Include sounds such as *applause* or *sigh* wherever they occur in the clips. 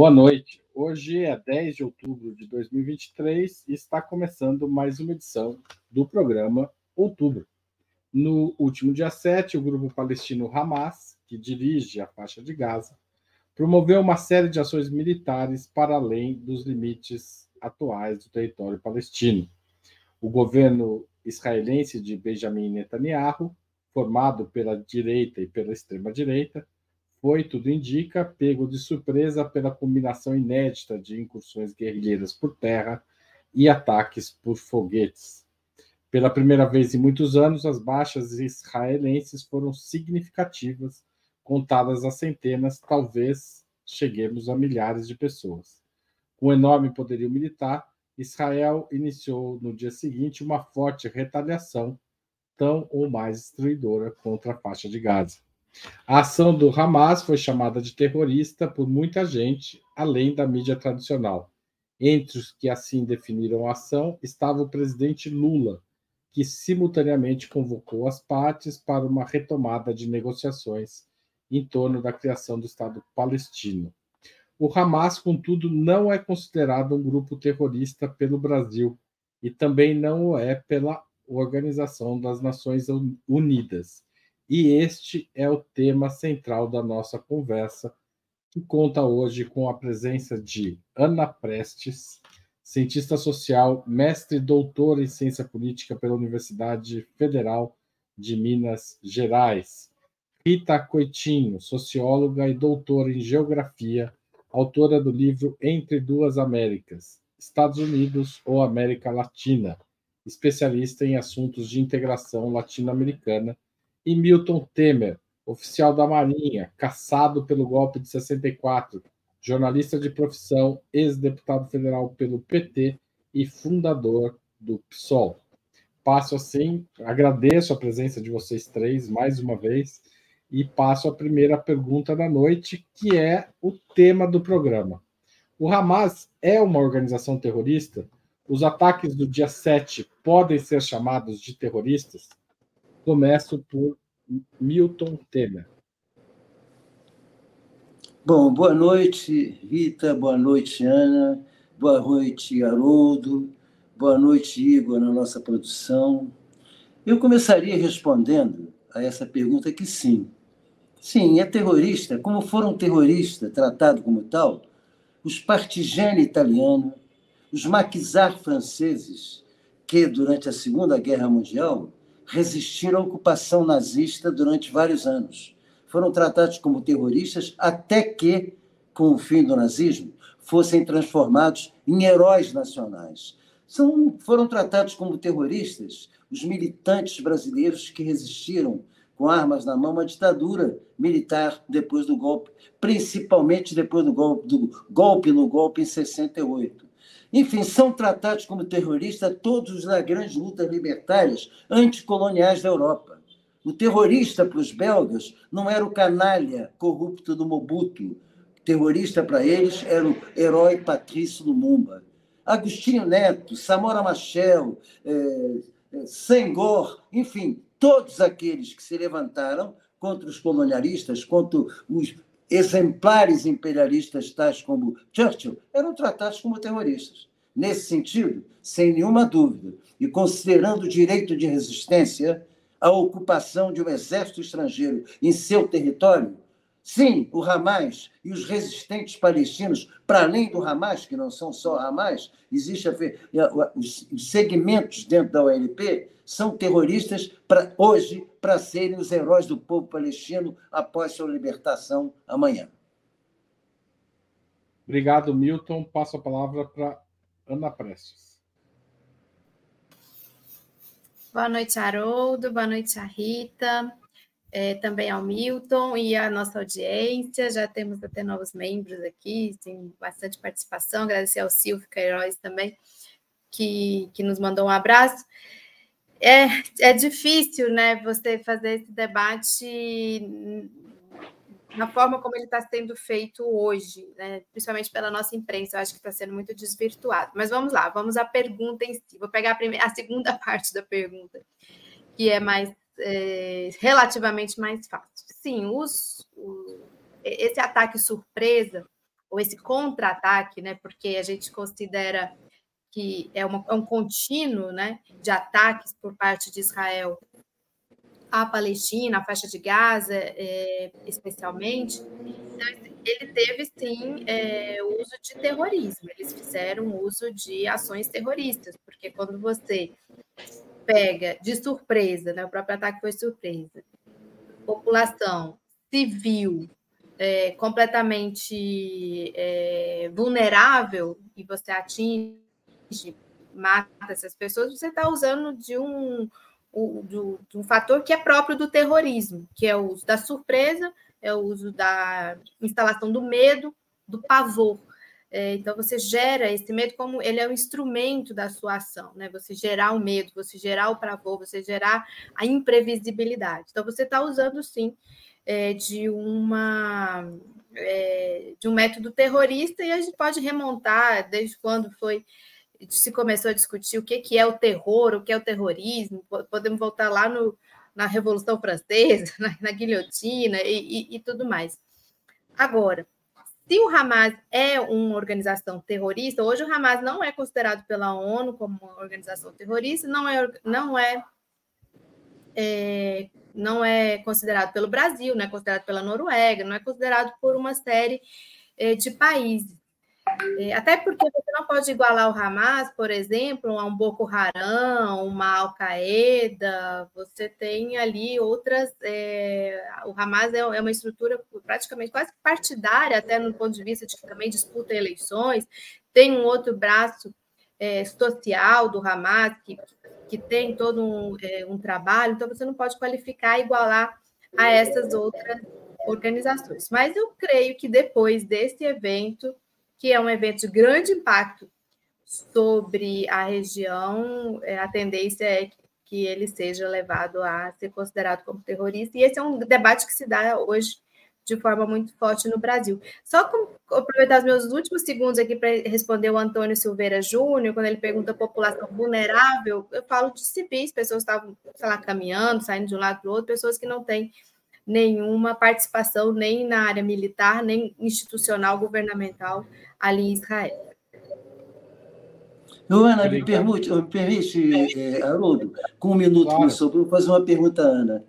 Boa noite. Hoje é 10 de outubro de 2023 e está começando mais uma edição do programa Outubro. No último dia 7, o grupo palestino Hamas, que dirige a faixa de Gaza, promoveu uma série de ações militares para além dos limites atuais do território palestino. O governo israelense de Benjamin Netanyahu, formado pela direita e pela extrema-direita, foi, tudo indica, pego de surpresa pela combinação inédita de incursões guerrilheiras por terra e ataques por foguetes. Pela primeira vez em muitos anos, as baixas israelenses foram significativas, contadas a centenas, talvez cheguemos a milhares de pessoas. Com enorme poderio militar, Israel iniciou no dia seguinte uma forte retaliação, tão ou mais destruidora, contra a faixa de Gaza. A ação do Hamas foi chamada de terrorista por muita gente, além da mídia tradicional. Entre os que assim definiram a ação estava o presidente Lula, que simultaneamente convocou as partes para uma retomada de negociações em torno da criação do Estado palestino. O Hamas, contudo, não é considerado um grupo terrorista pelo Brasil e também não o é pela Organização das Nações Unidas e este é o tema central da nossa conversa, que conta hoje com a presença de Ana Prestes, cientista social, mestre e doutora em ciência política pela Universidade Federal de Minas Gerais. Rita Coitinho, socióloga e doutora em geografia, autora do livro Entre Duas Américas, Estados Unidos ou América Latina, especialista em assuntos de integração latino-americana e Milton Temer, oficial da Marinha, caçado pelo golpe de 64, jornalista de profissão, ex-deputado federal pelo PT e fundador do PSOL. Passo assim, agradeço a presença de vocês três mais uma vez e passo a primeira pergunta da noite, que é o tema do programa. O Hamas é uma organização terrorista? Os ataques do dia 7 podem ser chamados de terroristas? Começo por Milton Temer. Bom, boa noite, Rita, boa noite, Ana, boa noite, Haroldo, boa noite, Igor, na nossa produção. Eu começaria respondendo a essa pergunta que sim. Sim, é terrorista, como foram terrorista tratado como tal, os partigiani italianos, os maquisards franceses, que durante a Segunda Guerra Mundial resistiram à ocupação nazista durante vários anos. Foram tratados como terroristas até que, com o fim do nazismo, fossem transformados em heróis nacionais. São, foram tratados como terroristas os militantes brasileiros que resistiram com armas na mão à ditadura militar depois do golpe, principalmente depois do golpe, do golpe no golpe em 68. Enfim, são tratados como terroristas todos nas grandes lutas libertárias anticoloniais da Europa. O terrorista para os belgas não era o canalha corrupto do Mobutu. O terrorista para eles era o herói Patrício Lumumba. Agostinho Neto, Samora Machel, é, é, Senghor, enfim, todos aqueles que se levantaram contra os colonialistas, contra os exemplares imperialistas tais como Churchill eram tratados como terroristas. Nesse sentido, sem nenhuma dúvida, e considerando o direito de resistência, a ocupação de um exército estrangeiro em seu território, sim, o Hamas e os resistentes palestinos, para além do Hamas, que não são só Hamas, existem os segmentos dentro da OLP, são terroristas para hoje para serem os heróis do povo palestino após sua libertação amanhã. Obrigado, Milton. Passo a palavra para Ana Prestes. Boa noite, Haroldo. Boa noite, a Rita. É, também ao Milton e à nossa audiência. Já temos até novos membros aqui, tem bastante participação. Agradecer ao Silvio Queiroz também, que, que nos mandou um abraço. É, é difícil, né, você fazer esse debate na forma como ele está sendo feito hoje, né, principalmente pela nossa imprensa, eu acho que está sendo muito desvirtuado. Mas vamos lá, vamos à pergunta em si. Vou pegar a, primeira, a segunda *laughs* parte da pergunta, que é mais é, relativamente mais fácil. Sim, os, o, esse ataque surpresa ou esse contra-ataque, né? Porque a gente considera que é, uma, é um contínuo, né, de ataques por parte de Israel à Palestina, à faixa de Gaza, é, especialmente. Então, ele teve sim é, uso de terrorismo. Eles fizeram uso de ações terroristas, porque quando você pega de surpresa, né, o próprio ataque foi surpresa, população civil é, completamente é, vulnerável e você atinge, mata essas pessoas, você está usando de um, de um fator que é próprio do terrorismo, que é o uso da surpresa, é o uso da instalação do medo, do pavor. É, então, você gera esse medo como ele é um instrumento da sua ação, né? Você gerar o medo, você gerar o pavor, você gerar a imprevisibilidade. Então, você está usando, sim, é, de uma é, de um método terrorista e a gente pode remontar desde quando foi se começou a discutir o que, que é o terror, o que é o terrorismo, podemos voltar lá no, na Revolução Francesa, *laughs* na, na guilhotina e, e, e tudo mais. Agora, se o Hamas é uma organização terrorista, hoje o Hamas não é considerado pela ONU como uma organização terrorista, não é, não é, é não é considerado pelo Brasil, não é considerado pela Noruega, não é considerado por uma série é, de países. É, até porque você não pode igualar o Hamas, por exemplo, a um Boko Haram, uma Al-Qaeda, você tem ali outras. É, o Hamas é, é uma estrutura praticamente quase partidária, até no ponto de vista de que também disputa eleições, tem um outro braço é, social do Hamas que, que tem todo um, um trabalho, então você não pode qualificar e igualar a essas outras organizações. Mas eu creio que depois desse evento, que é um evento de grande impacto sobre a região, é, a tendência é que ele seja levado a ser considerado como terrorista, e esse é um debate que se dá hoje de forma muito forte no Brasil. Só com, aproveitar os meus últimos segundos aqui para responder o Antônio Silveira Júnior, quando ele pergunta a população vulnerável, eu falo de civis, pessoas que estavam, sei lá, caminhando, saindo de um lado para o outro, pessoas que não têm nenhuma participação nem na área militar, nem institucional, governamental ali em Israel. Ana, me permite, me permite é, Haroldo, com um minuto claro. me sobrou, fazer uma pergunta Ana.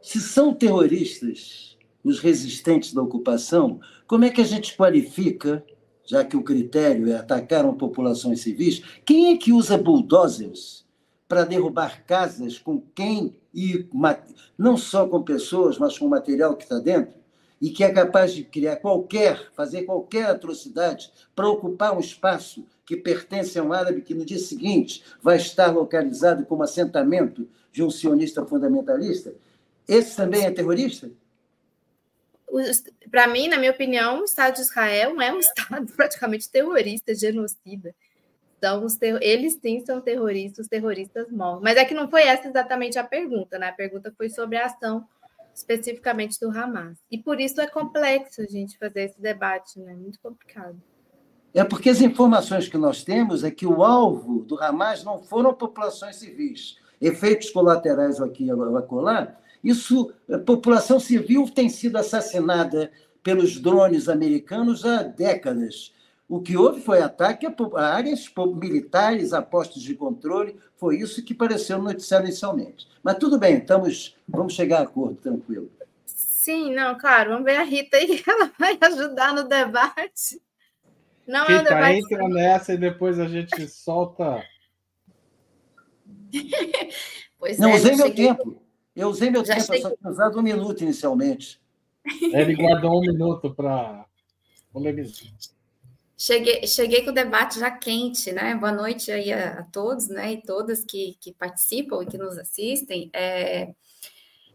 Se são terroristas, os resistentes da ocupação, como é que a gente qualifica, já que o critério é atacar uma população civis, quem é que usa bulldozers para derrubar casas com quem e não só com pessoas, mas com material que está dentro? E que é capaz de criar qualquer, fazer qualquer atrocidade para ocupar um espaço que pertence a um árabe que no dia seguinte vai estar localizado como assentamento de um sionista fundamentalista? Esse também é terrorista? para mim, na minha opinião, o Estado de Israel é um *laughs* Estado praticamente terrorista, genocida. Então, ter... eles sim são terroristas, os terroristas morrem. Mas é que não foi essa exatamente a pergunta, né? A pergunta foi sobre a ação especificamente do Hamas. E por isso é complexo a gente fazer esse debate, né? Muito complicado. É porque as informações que nós temos é que o alvo do Hamas não foram populações civis. Efeitos colaterais aqui e acolá isso, a população civil tem sido assassinada pelos drones americanos há décadas. O que houve foi ataque a áreas militares, a postos de controle, foi isso que pareceu no noticiário inicialmente. Mas tudo bem, estamos, vamos chegar a acordo, tranquilo. Sim, não, claro, vamos ver a Rita aí, *laughs* ela vai ajudar no debate. Não Rita, é um debate... entra nessa e depois a gente solta. *laughs* pois não, é, usei meu cheguei... tempo. Eu usei meu Já tempo, só tinha usado um minuto inicialmente. Ele guardou um minuto para polemizar. Cheguei, cheguei com o debate já quente, né? Boa noite aí a, a todos, né? E todas que, que participam e que nos assistem. É...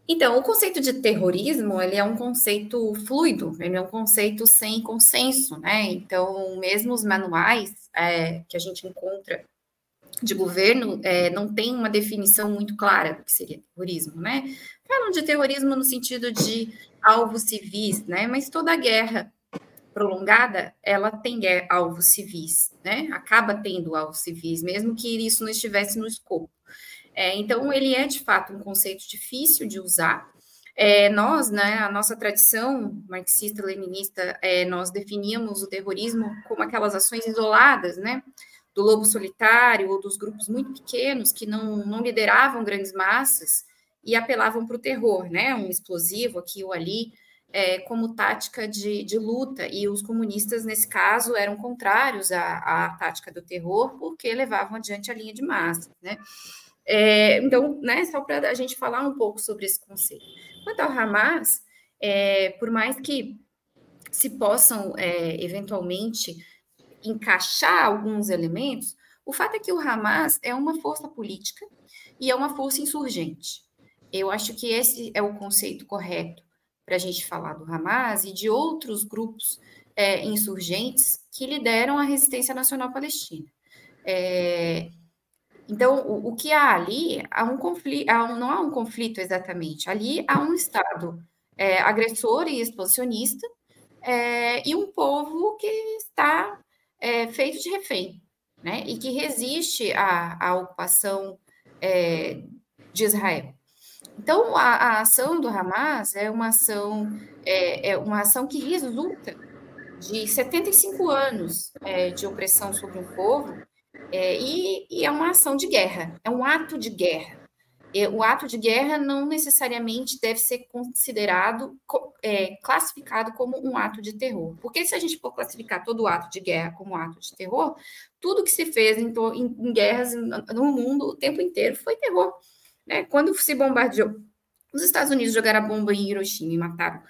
Então, o conceito de terrorismo, ele é um conceito fluido, ele é um conceito sem consenso, né? Então, mesmo os manuais é, que a gente encontra de governo é, não tem uma definição muito clara do que seria terrorismo, né? Falam de terrorismo no sentido de alvos civis, né? Mas toda guerra prolongada, ela tem alvos civis, né? Acaba tendo alvos civis, mesmo que isso não estivesse no escopo. É, então, ele é, de fato, um conceito difícil de usar, É, nós, né, a nossa tradição marxista-leninista, é, nós definíamos o terrorismo como aquelas ações isoladas, né, do lobo solitário ou dos grupos muito pequenos que não, não lideravam grandes massas e apelavam para o terror, né, um explosivo aqui ou ali, é, como tática de, de, luta, e os comunistas, nesse caso, eram contrários à, à tática do terror, porque levavam adiante a linha de massa, né? É, então, né, só para a gente falar um pouco sobre esse conceito. Quanto ao Hamas, é, por mais que se possam é, eventualmente encaixar alguns elementos, o fato é que o Hamas é uma força política e é uma força insurgente. Eu acho que esse é o conceito correto para a gente falar do Hamas e de outros grupos é, insurgentes que lideram a resistência nacional palestina. É, então, o, o, que há ali, há um conflito, há um, não há um conflito exatamente, ali há um Estado é, agressor e expansionista é, e um povo que está é, feito de refém, né, e que resiste à, à ocupação é, de Israel. Então, a, a, ação do Hamas é uma ação, é, é uma ação que resulta de 75 anos é, de opressão sobre um povo é, e, e, é uma ação de guerra, é um ato de guerra. E, o ato de guerra não necessariamente deve ser considerado, é, classificado como um ato de terror. Porque se a gente for classificar todo ato de guerra como ato de terror, tudo que se fez em, em, em guerras no mundo o tempo inteiro foi terror. Né? Quando se bombardeou, os Estados Unidos jogaram a bomba em Hiroshima e mataram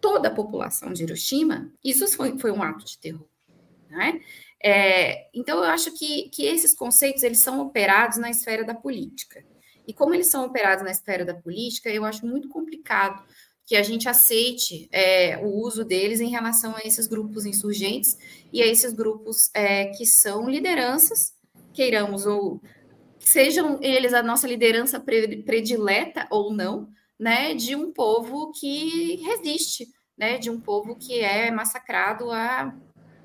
toda a população de Hiroshima, isso foi, foi um ato de terror. Né? É, então, eu acho que, que esses conceitos eles são operados na esfera da política. E como eles são operados na esfera da política, eu acho muito complicado que a gente aceite é, o uso deles em relação a esses grupos insurgentes e a esses grupos é, que são lideranças, queiramos ou sejam eles a nossa liderança predileta ou não, né, de um povo que resiste, né, de um povo que é massacrado há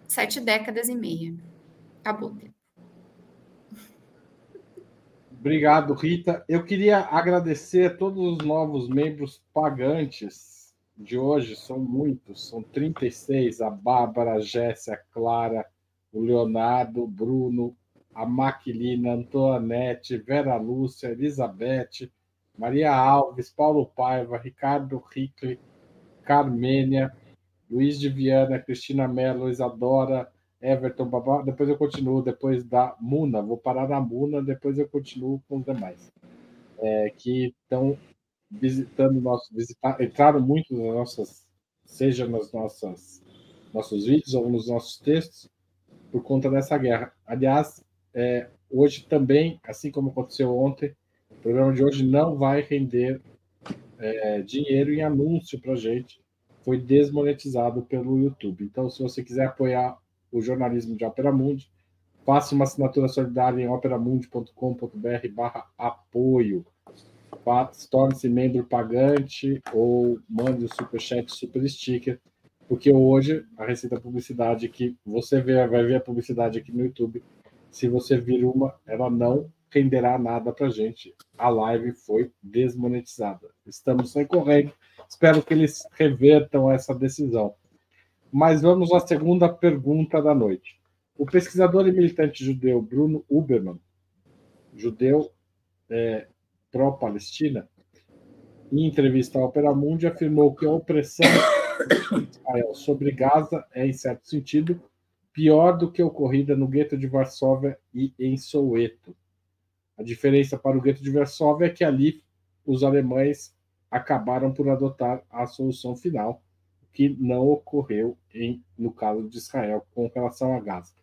sete décadas e meia. Acabou. Obrigado, Rita. Eu queria agradecer a todos os novos membros pagantes de hoje, são muitos, são 36, a Bárbara, a Jéssica, a Clara, o Leonardo, o Bruno, a Maquilina, Antoinette, Vera Lúcia, Elizabeth, Maria Alves, Paulo Paiva, Ricardo Ricli, Carmênia, Luiz de Viana, Cristina Mello, Isadora, Everton, Babá. Depois eu continuo, depois da Muna. Vou parar na Muna, depois eu continuo com os demais. É, que estão visitando nosso, visitar, entraram muito nas nossas, seja nas nossas nossos vídeos ou nos nossos textos, por conta dessa guerra. Aliás, é, hoje também, assim como aconteceu ontem, o programa de hoje não vai render é, dinheiro em anúncio para gente. Foi desmonetizado pelo YouTube. Então, se você quiser apoiar o jornalismo de Opera Mundi, faça uma assinatura solidária em operamundi.com.br barra apoio. Torne-se membro pagante ou mande o superchat, super sticker, porque hoje a receita publicidade que você vê, vai ver a publicidade aqui no YouTube se você vir uma, ela não renderá nada para gente. A live foi desmonetizada. Estamos sem. Espero que eles revertam essa decisão. Mas vamos à segunda pergunta da noite. O pesquisador e militante judeu Bruno Uberman, judeu é, pró-Palestina, em entrevista à Opera Mundi, afirmou que a opressão *coughs* sobre Gaza é, em certo sentido, pior do que ocorrida no gueto de Varsóvia e em Soweto. A diferença para o gueto de Varsóvia é que ali os alemães acabaram por adotar a solução final, que não ocorreu em, no caso de Israel com relação a Gaza.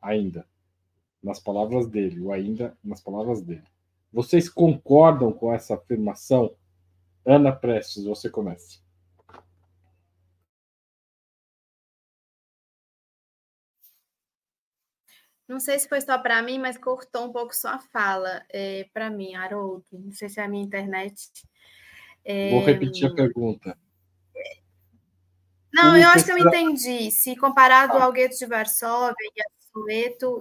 Ainda, nas palavras dele, ou ainda nas palavras dele. Vocês concordam com essa afirmação? Ana Prestes, você começa. Não sei se foi só para mim, mas cortou um pouco sua fala é, para mim, Haroldo. Não sei se é a minha internet. É... Vou repetir a pergunta. Não, eu acho que eu entendi. Se comparado ao gueto de Varsóvia e a Soweto,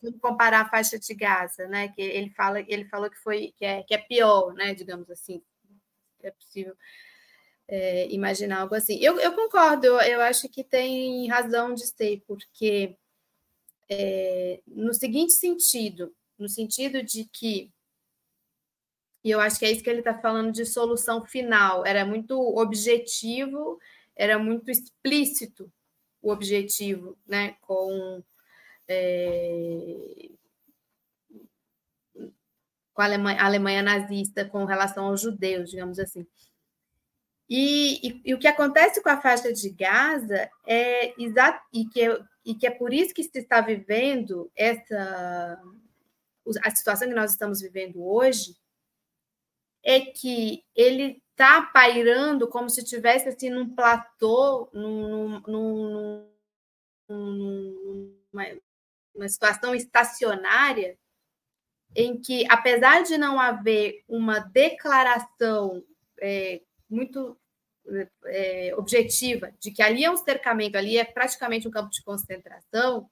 como comparar a faixa de Gaza, né? Que ele fala, ele falou que foi que é, que é pior, né? Digamos assim. é possível é, imaginar algo assim. Eu, eu concordo, eu, eu, acho que tem razão de ser, porque é, no seguinte sentido, no sentido de que, e eu acho que é isso que ele está falando de solução final, era muito objetivo, era muito explícito o objetivo, né, com é, com a Alemanha, a Alemanha nazista com relação aos judeus, digamos assim. E, e, e, o que acontece com a faixa de Gaza é e que e que é por isso que se está vivendo essa a situação que nós estamos vivendo hoje é que ele está pairando como se tivesse assim num platô, num, num, num, numa, uma situação estacionária em que, apesar de não haver uma declaração é, muito é, objetiva de que ali é um cercamento, ali é praticamente um campo de concentração,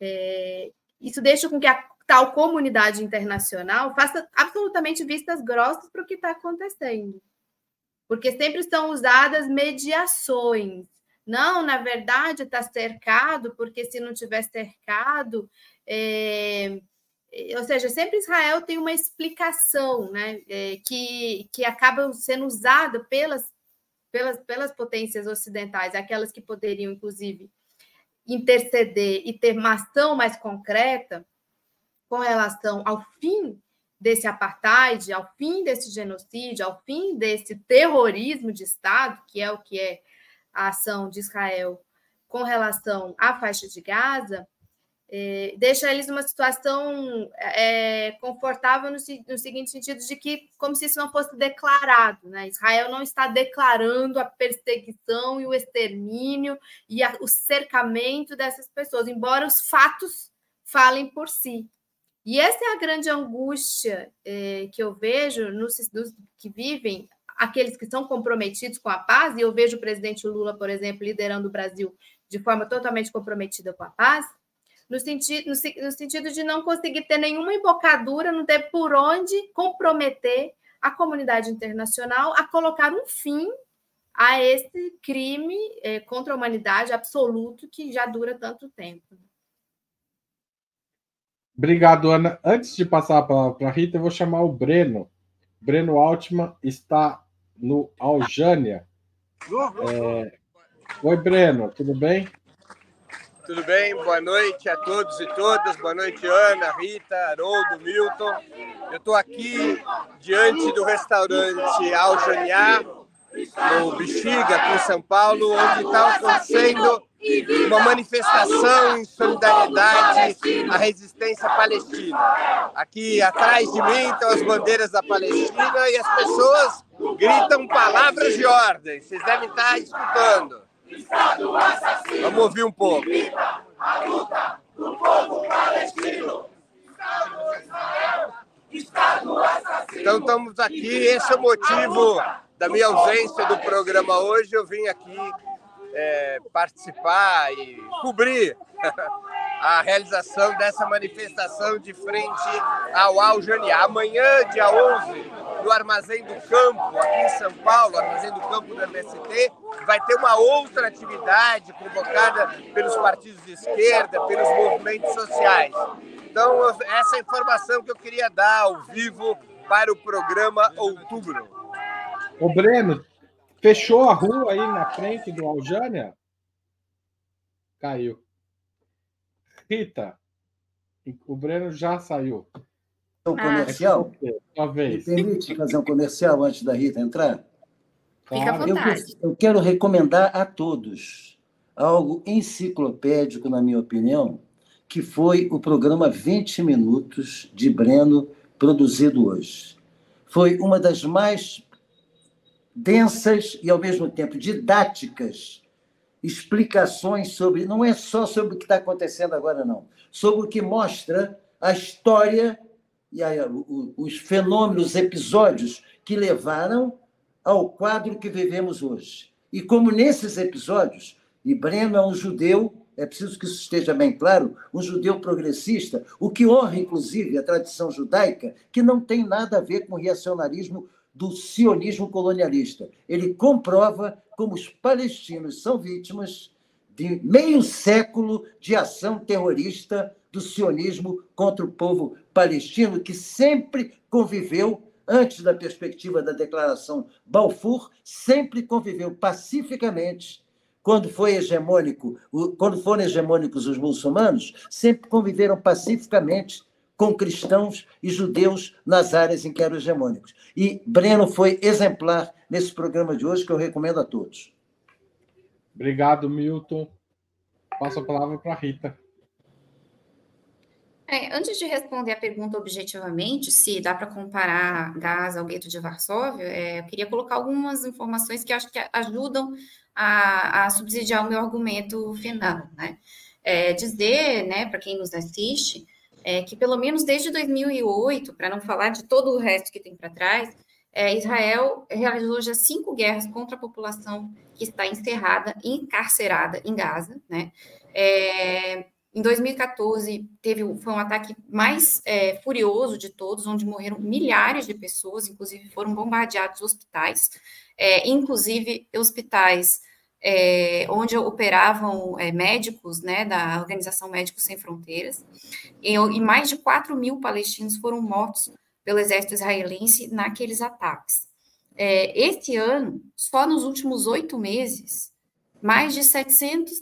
é, isso deixa com que a tal comunidade internacional faça absolutamente vistas grossas para o que está acontecendo. Porque sempre são usadas mediações. Não, na verdade, está cercado, porque se não tiver cercado, é, ou seja, sempre Israel tem uma explicação né, é, que, que acaba sendo usada pelas, pelas, pelas potências ocidentais, aquelas que poderiam, inclusive, interceder e ter uma ação mais concreta com relação ao fim desse apartheid, ao fim desse genocídio, ao fim desse terrorismo de Estado, que é o que é a ação de Israel com relação à faixa de Gaza, é, deixa eles numa situação é, confortável no, no, seguinte sentido de que como se isso não fosse declarado, né? Israel não está declarando a perseguição e o extermínio e a, o cercamento dessas pessoas, embora os fatos falem por si. E essa é a grande angústia é, que eu vejo nos, que vivem aqueles que são comprometidos com a paz, e eu vejo o presidente Lula, por exemplo, liderando o Brasil de forma totalmente comprometida com a paz, no sentido, no, no sentido de não conseguir ter nenhuma embocadura, não ter por onde comprometer a comunidade internacional a colocar um fim a esse crime é, contra a humanidade absoluto que já dura tanto tempo. Obrigado, Ana. Antes de passar para a Rita, eu vou chamar o Breno. Breno Altman está no Aljânia. É... Oi, Breno, tudo bem? Tudo bem? Boa noite a todos e todas. Boa noite, Ana, Rita, Haroldo, Milton. Eu estou aqui diante do restaurante Aljaniá, no Bexiga, aqui em São Paulo, onde está acontecendo uma manifestação em solidariedade à resistência palestina. Aqui atrás de mim estão as bandeiras da Palestina e as pessoas gritam palavras de ordem. Vocês devem estar escutando. Estado assassino. Vamos ouvir um pouco. A luta do povo palestino. Estado Israel. Estado assassino. Então estamos aqui, esse é o motivo da minha ausência do programa hoje. Eu vim aqui é, participar e cobrir *laughs* a realização dessa manifestação de frente ao Aljaniá. Amanhã, dia 11, no Armazém do Campo, aqui em São Paulo, Armazém do Campo do MST, vai ter uma outra atividade convocada pelos partidos de esquerda, pelos movimentos sociais. Então, essa é a informação que eu queria dar ao vivo para o programa Outubro. O Breno, fechou a rua aí na frente do Aljânia? Caiu. Rita, o Breno já saiu. Um comercial? Ah, talvez. permite fazer um comercial antes da Rita entrar? Fica à vontade. Eu, eu quero recomendar a todos algo enciclopédico, na minha opinião, que foi o programa 20 Minutos de Breno, produzido hoje. Foi uma das mais densas e, ao mesmo tempo, didáticas explicações sobre, não é só sobre o que está acontecendo agora, não, sobre o que mostra a história e a, os fenômenos, os episódios que levaram ao quadro que vivemos hoje. E como nesses episódios, e Breno é um judeu, é preciso que isso esteja bem claro, um judeu progressista, o que honra, inclusive, a tradição judaica, que não tem nada a ver com o reacionarismo do sionismo colonialista. Ele comprova como os palestinos são vítimas de meio século de ação terrorista do sionismo contra o povo palestino, que sempre conviveu, antes da perspectiva da declaração Balfour, sempre conviveu pacificamente. Quando foi hegemônico, quando foram hegemônicos os muçulmanos, sempre conviveram pacificamente com cristãos e judeus nas áreas em que eram hegemônicos. E Breno foi exemplar nesse programa de hoje, que eu recomendo a todos. Obrigado, Milton. Passo a palavra para a Rita. É, antes de responder a pergunta objetivamente, se dá para comparar Gaza ao gueto de Varsóvia, é, eu queria colocar algumas informações que acho que ajudam a, a subsidiar o meu argumento final. Né? É, dizer, né, para quem nos assiste, é, que pelo menos desde 2008, para não falar de todo o resto que tem para trás, é, Israel realizou já cinco guerras contra a população que está encerrada, encarcerada em Gaza, né? É, em 2014 teve foi um ataque mais é, furioso de todos, onde morreram milhares de pessoas, inclusive foram bombardeados hospitais, é, inclusive hospitais é, onde operavam é, médicos né, da Organização Médicos Sem Fronteiras, e, e, mais de 4 mil palestinos foram mortos pelo exército israelense naqueles ataques. É, este ano, só nos últimos oito meses, mais de 700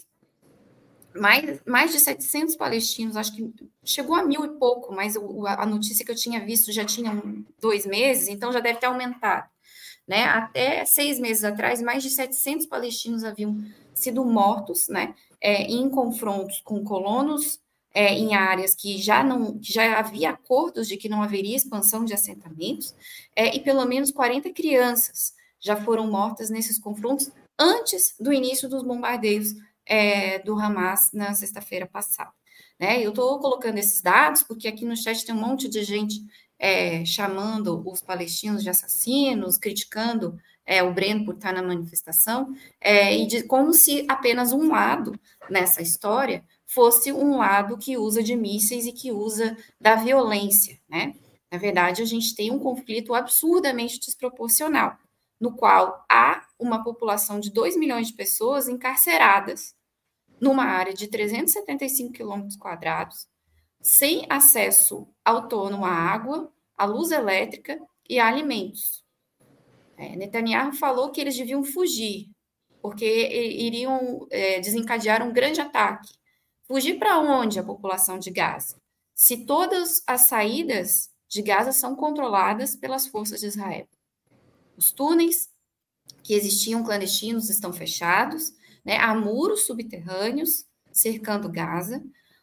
mais, mais de 700 palestinos, acho que chegou a mil e pouco, mas a notícia que eu tinha visto já tinha dois meses, então já deve ter aumentado. Né? Até seis meses atrás, mais de 700 palestinos haviam sido mortos, né? É, em confrontos com colonos é, em áreas que já não já havia acordos de que não haveria expansão de assentamentos, é, e pelo menos 40 crianças já foram mortas nesses confrontos antes do início dos bombardeios é, do Hamas na sexta-feira passada. Né? Eu estou colocando esses dados porque aqui no chat tem um monte de gente é, chamando os palestinos de assassinos, criticando é, o Breno por estar na manifestação, é, e de, como se apenas um lado nessa história fosse um lado que usa de mísseis e que usa da violência, né? Na verdade, a gente tem um conflito absurdamente desproporcional, no qual há uma população de 2 milhões de pessoas encarceradas numa área de 375 quilômetros quadrados, sem acesso autônomo à água, à luz elétrica e a alimentos. É, Netanyahu falou que eles deviam fugir, porque iriam é, desencadear um grande ataque. Fugir para onde a população de Gaza? Se todas as saídas de Gaza são controladas pelas forças de Israel. Os túneis que existiam clandestinos estão fechados, né? há muros subterrâneos cercando Gaza,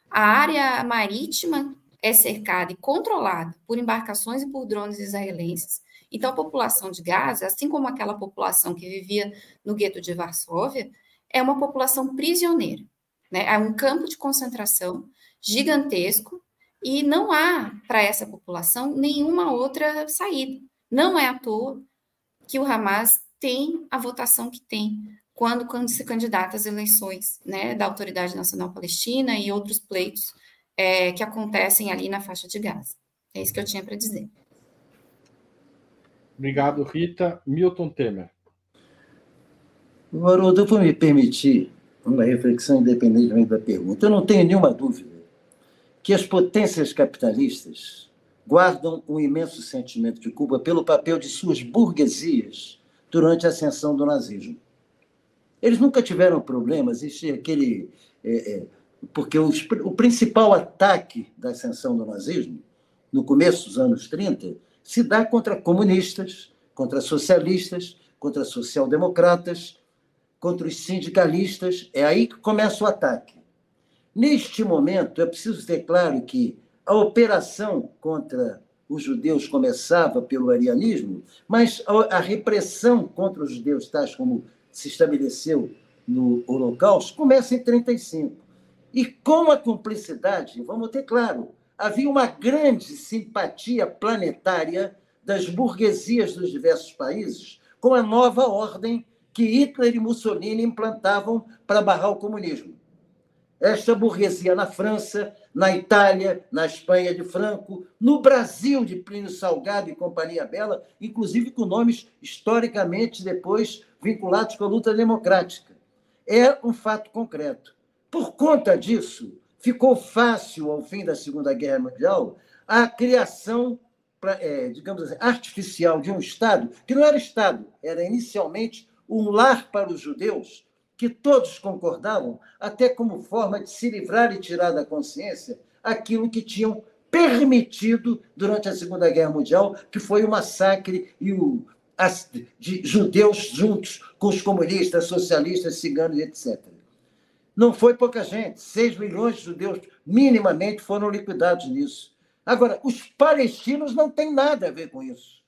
a área marítima é cercada e controlada por embarcações e por drones israelenses. Então, a população de Gaza, assim como aquela população que vivia no gueto de Varsóvia, é uma população prisioneira. Né? É um campo de concentração gigantesco e não há para essa população nenhuma outra saída. Não é à toa que o Hamas tem a votação que tem quando, quando se candidata às eleições né, da Autoridade Nacional Palestina e outros pleitos é, que acontecem ali na faixa de Gaza. É isso que eu tinha para dizer. Obrigado, Rita. Milton Temer. Haroldo, eu vou me permitir uma reflexão independentemente da pergunta. Eu não tenho nenhuma dúvida que as potências capitalistas guardam um imenso sentimento de culpa pelo papel de suas burguesias durante a ascensão do nazismo. Eles nunca tiveram problemas, existe aquele. É, é, porque os, o principal ataque da ascensão do nazismo, no começo dos anos 30, se dá contra comunistas, contra socialistas, contra social-democratas, contra os sindicalistas. É aí que começa o ataque. Neste momento, é preciso ter claro que a operação contra os judeus começava pelo arianismo, mas a repressão contra os judeus, tais como se estabeleceu no Holocausto, começa em 35. E com a cumplicidade, vamos ter claro, havia uma grande simpatia planetária das burguesias dos diversos países com a nova ordem que Hitler e Mussolini implantavam para barrar o comunismo. Esta burguesia na França, na Itália, na Espanha de Franco, no Brasil de Plínio Salgado e Companhia Bela, inclusive com nomes historicamente depois vinculados com a luta democrática. É um fato concreto. Por conta disso, ficou fácil, ao fim da Segunda Guerra Mundial, a criação, é, digamos assim, artificial de um Estado, que não era Estado, era inicialmente um lar para os judeus, que todos concordavam, até como forma de se livrar e tirar da consciência aquilo que tinham permitido durante a Segunda Guerra Mundial, que foi o massacre e o de judeus juntos com os comunistas, socialistas, ciganos, etc. Não foi pouca gente, 6 milhões de judeus minimamente foram liquidados nisso. Agora, os palestinos não têm nada a ver com isso.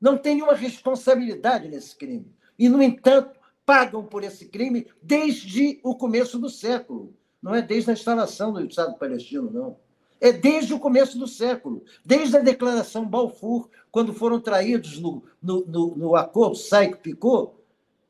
Não têm nenhuma responsabilidade nesse crime. E, no entanto, pagam por esse crime desde o começo do século. Não é desde a instalação do Estado palestino, não. É desde o começo do século, desde a declaração Balfour, quando foram traídos no, no, no, no acordo Sykes-Picot,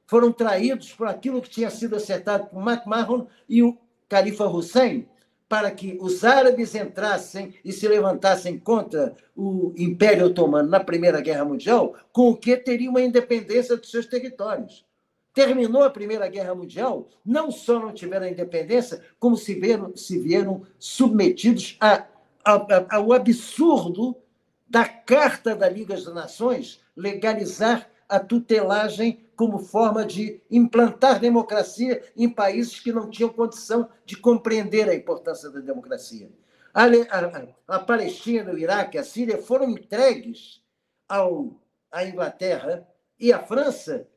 foram traídos por aquilo que tinha sido acertado por McMahon e o Califa Hussein, para que os árabes entrassem e se levantassem contra o Império Otomano na Primeira Guerra Mundial, com o que teriam a independência dos seus territórios. Terminou a Primeira Guerra Mundial, não só não tiveram a independência, como se, vieram, se vieram submetidos a, a, a, ao absurdo da Carta da Liga das Nações legalizar a tutelagem como forma de implantar democracia em países que não tinham condição de compreender a importância da democracia. A, a, a Palestina, o Iraque, a Síria foram entregues ao, à Inglaterra e à França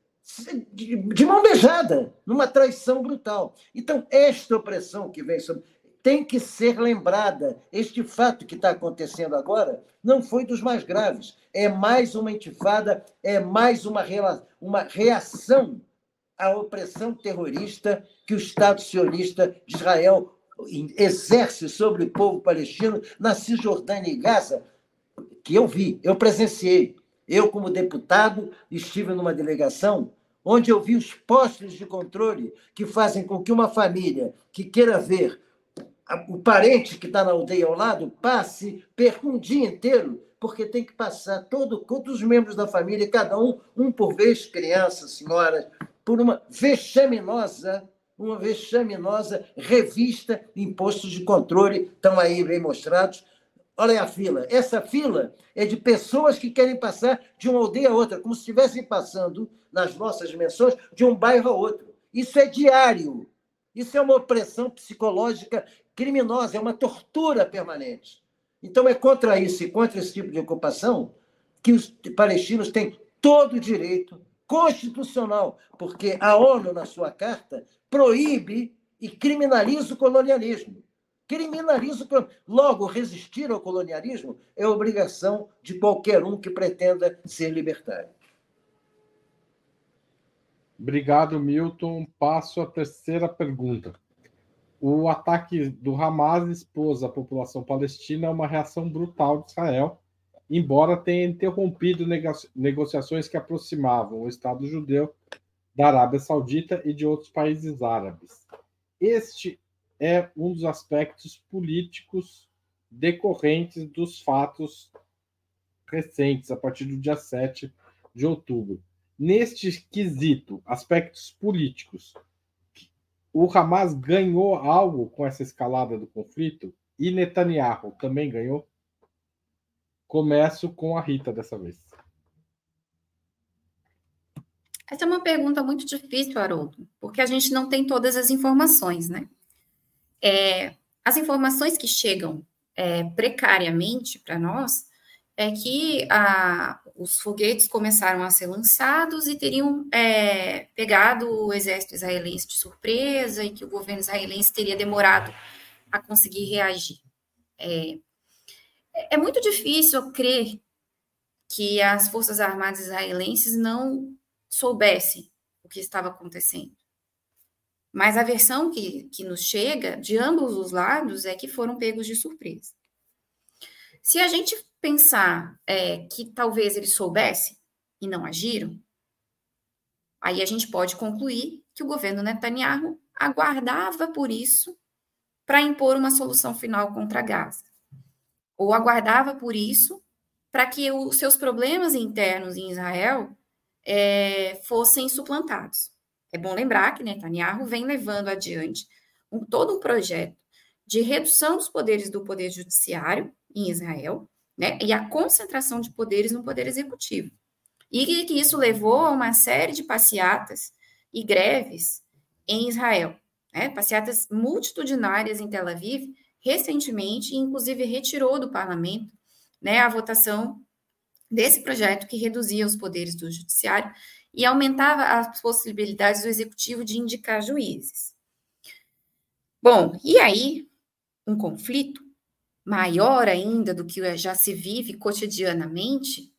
de mão beijada, numa traição brutal. Então, esta opressão que vem sobre. Tem que ser lembrada. Este fato que está acontecendo agora não foi dos mais graves. É mais uma intifada, é mais uma, uma reação à opressão terrorista que o Estado sionista de Israel exerce sobre o povo palestino na Cisjordânia e Gaza, que eu vi, eu presenciei. Eu, como deputado, estive numa delegação onde eu vi os postos de controle que fazem com que uma família que queira ver o parente que está na aldeia ao lado passe, perca um dia inteiro, porque tem que passar todo, todos os membros da família, cada um, um por vez, crianças, senhoras, por uma vexaminosa, uma vexaminosa revista em postos de controle, estão aí bem mostrados, Olha a fila. Essa fila é de pessoas que querem passar de uma aldeia a outra, como se estivessem passando, nas nossas dimensões, de um bairro a outro. Isso é diário. Isso é uma opressão psicológica criminosa, é uma tortura permanente. Então, é contra isso e contra esse tipo de ocupação que os palestinos têm todo o direito constitucional, porque a ONU, na sua carta, proíbe e criminaliza o colonialismo criminaliza o Logo, resistir ao colonialismo é obrigação de qualquer um que pretenda ser libertário. Obrigado, Milton. Passo à terceira pergunta. O ataque do Hamas expôs a população palestina a uma reação brutal de Israel, embora tenha interrompido negociações que aproximavam o Estado judeu da Arábia Saudita e de outros países árabes. Este é um dos aspectos políticos decorrentes dos fatos recentes, a partir do dia 7 de outubro. Neste quesito, aspectos políticos, o Hamas ganhou algo com essa escalada do conflito e Netanyahu também ganhou? Começo com a Rita dessa vez. Essa é uma pergunta muito difícil, Haroldo, porque a gente não tem todas as informações, né? É, as informações que chegam é, precariamente para nós é que a, os foguetes começaram a ser lançados e teriam é, pegado o exército israelense de surpresa e que o governo israelense teria demorado a conseguir reagir. É, é muito difícil crer que as forças armadas israelenses não soubessem o que estava acontecendo. Mas a versão que, que nos chega de ambos os lados é que foram pegos de surpresa. Se a gente pensar é, que talvez eles soubessem e não agiram, aí a gente pode concluir que o governo Netanyahu aguardava por isso para impor uma solução final contra Gaza, ou aguardava por isso para que os seus problemas internos em Israel é, fossem suplantados. É bom lembrar que Netanyahu vem levando adiante um, todo um projeto de redução dos poderes do poder judiciário em Israel, né, e a concentração de poderes no poder executivo. E que isso levou a uma série de passeatas e greves em Israel, né, passeatas multitudinárias em Tel Aviv, recentemente, inclusive retirou do parlamento né, a votação desse projeto que reduzia os poderes do judiciário e aumentava as possibilidades do executivo de indicar juízes. Bom, e aí um conflito maior ainda do que já se vive cotidianamente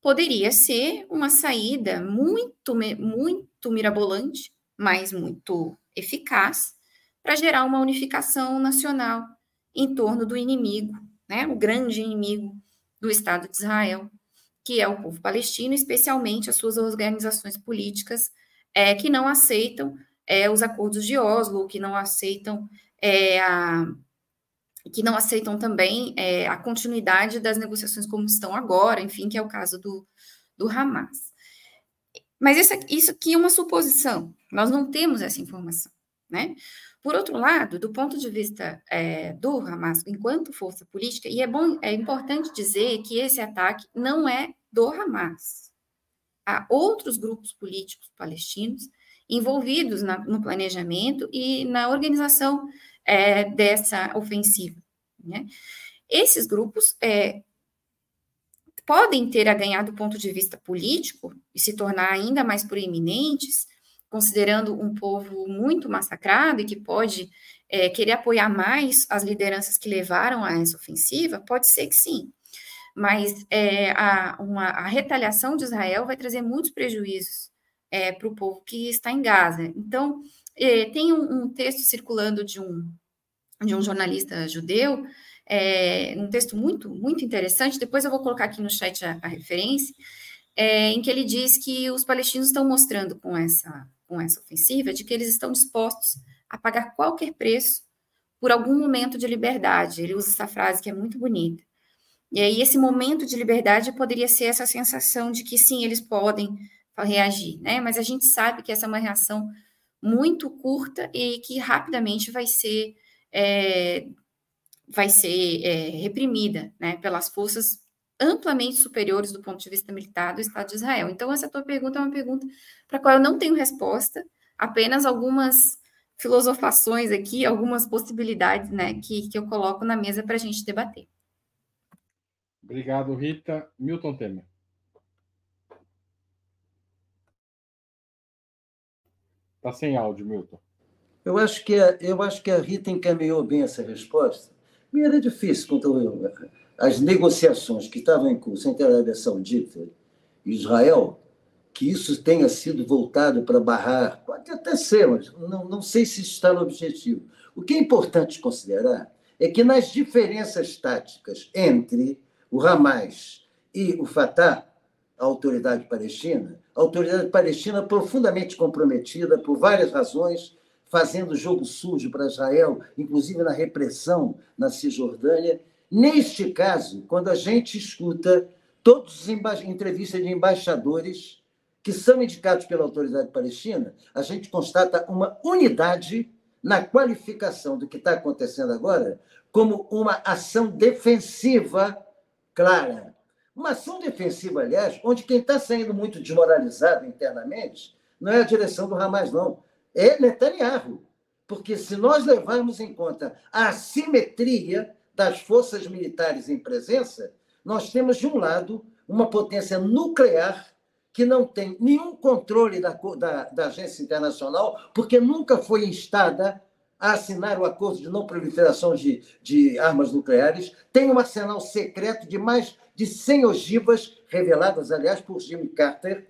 poderia ser uma saída muito muito mirabolante, mas muito eficaz para gerar uma unificação nacional em torno do inimigo né, o grande inimigo do Estado de Israel, que é o povo palestino, especialmente as suas organizações políticas é, que não aceitam é, os acordos de Oslo, que não aceitam é, a, que não aceitam também é, a continuidade das negociações como estão agora, enfim, que é o caso do, do Hamas. Mas isso, isso aqui é uma suposição, nós não temos essa informação, né? Por outro lado, do ponto de vista é, do Hamas enquanto força política, e é bom, é importante dizer que esse ataque não é do Hamas. Há outros grupos políticos palestinos envolvidos na, no planejamento e na organização é, dessa ofensiva. Né? Esses grupos é, podem ter a ganhar do ponto de vista político e se tornar ainda mais proeminentes considerando um povo muito massacrado e que pode é, querer apoiar mais as lideranças que levaram a essa ofensiva, pode ser que sim. Mas é, a, uma, a retaliação de Israel vai trazer muitos prejuízos é, para o povo que está em Gaza. Então, é, tem um, um, texto circulando de um, de um jornalista judeu, é, um texto muito, muito interessante, depois eu vou colocar aqui no chat a, a referência, é, em que ele diz que os palestinos estão mostrando com essa com essa ofensiva de que eles estão dispostos a pagar qualquer preço por algum momento de liberdade. Ele usa essa frase que é muito bonita. E aí, esse momento de liberdade poderia ser essa sensação de que sim, eles podem reagir, né? Mas a gente sabe que essa é uma reação muito curta e que rapidamente vai ser é, vai ser é, reprimida, né? Pelas forças amplamente superiores do ponto de vista militar do Estado de Israel. Então, essa tua pergunta é uma pergunta para a qual eu não tenho resposta, apenas algumas filosofações aqui, algumas possibilidades né, que, que eu coloco na mesa para a gente debater. Obrigado, Rita. Milton Temer. Está sem áudio, Milton. Eu acho, que a, eu acho que a Rita encaminhou bem essa resposta. Me era difícil quando eu, as negociações que estavam em curso entre a Arábia Saudita e Israel, que isso tenha sido voltado para barrar, pode até ser, mas não, não sei se está no objetivo. O que é importante considerar é que nas diferenças táticas entre o Hamas e o Fatah, a autoridade palestina, a autoridade palestina profundamente comprometida por várias razões, fazendo jogo sujo para Israel, inclusive na repressão na Cisjordânia, Neste caso, quando a gente escuta todas as entrevistas de embaixadores que são indicados pela autoridade palestina, a gente constata uma unidade na qualificação do que está acontecendo agora como uma ação defensiva clara. Uma ação defensiva, aliás, onde quem está saindo muito desmoralizado internamente não é a direção do Hamas, não. É Netanyahu. Porque se nós levarmos em conta a assimetria das forças militares em presença, nós temos, de um lado, uma potência nuclear que não tem nenhum controle da, da, da agência internacional, porque nunca foi instada a assinar o acordo de não proliferação de, de armas nucleares, tem um arsenal secreto de mais de 100 ogivas, reveladas, aliás, por Jimmy Carter,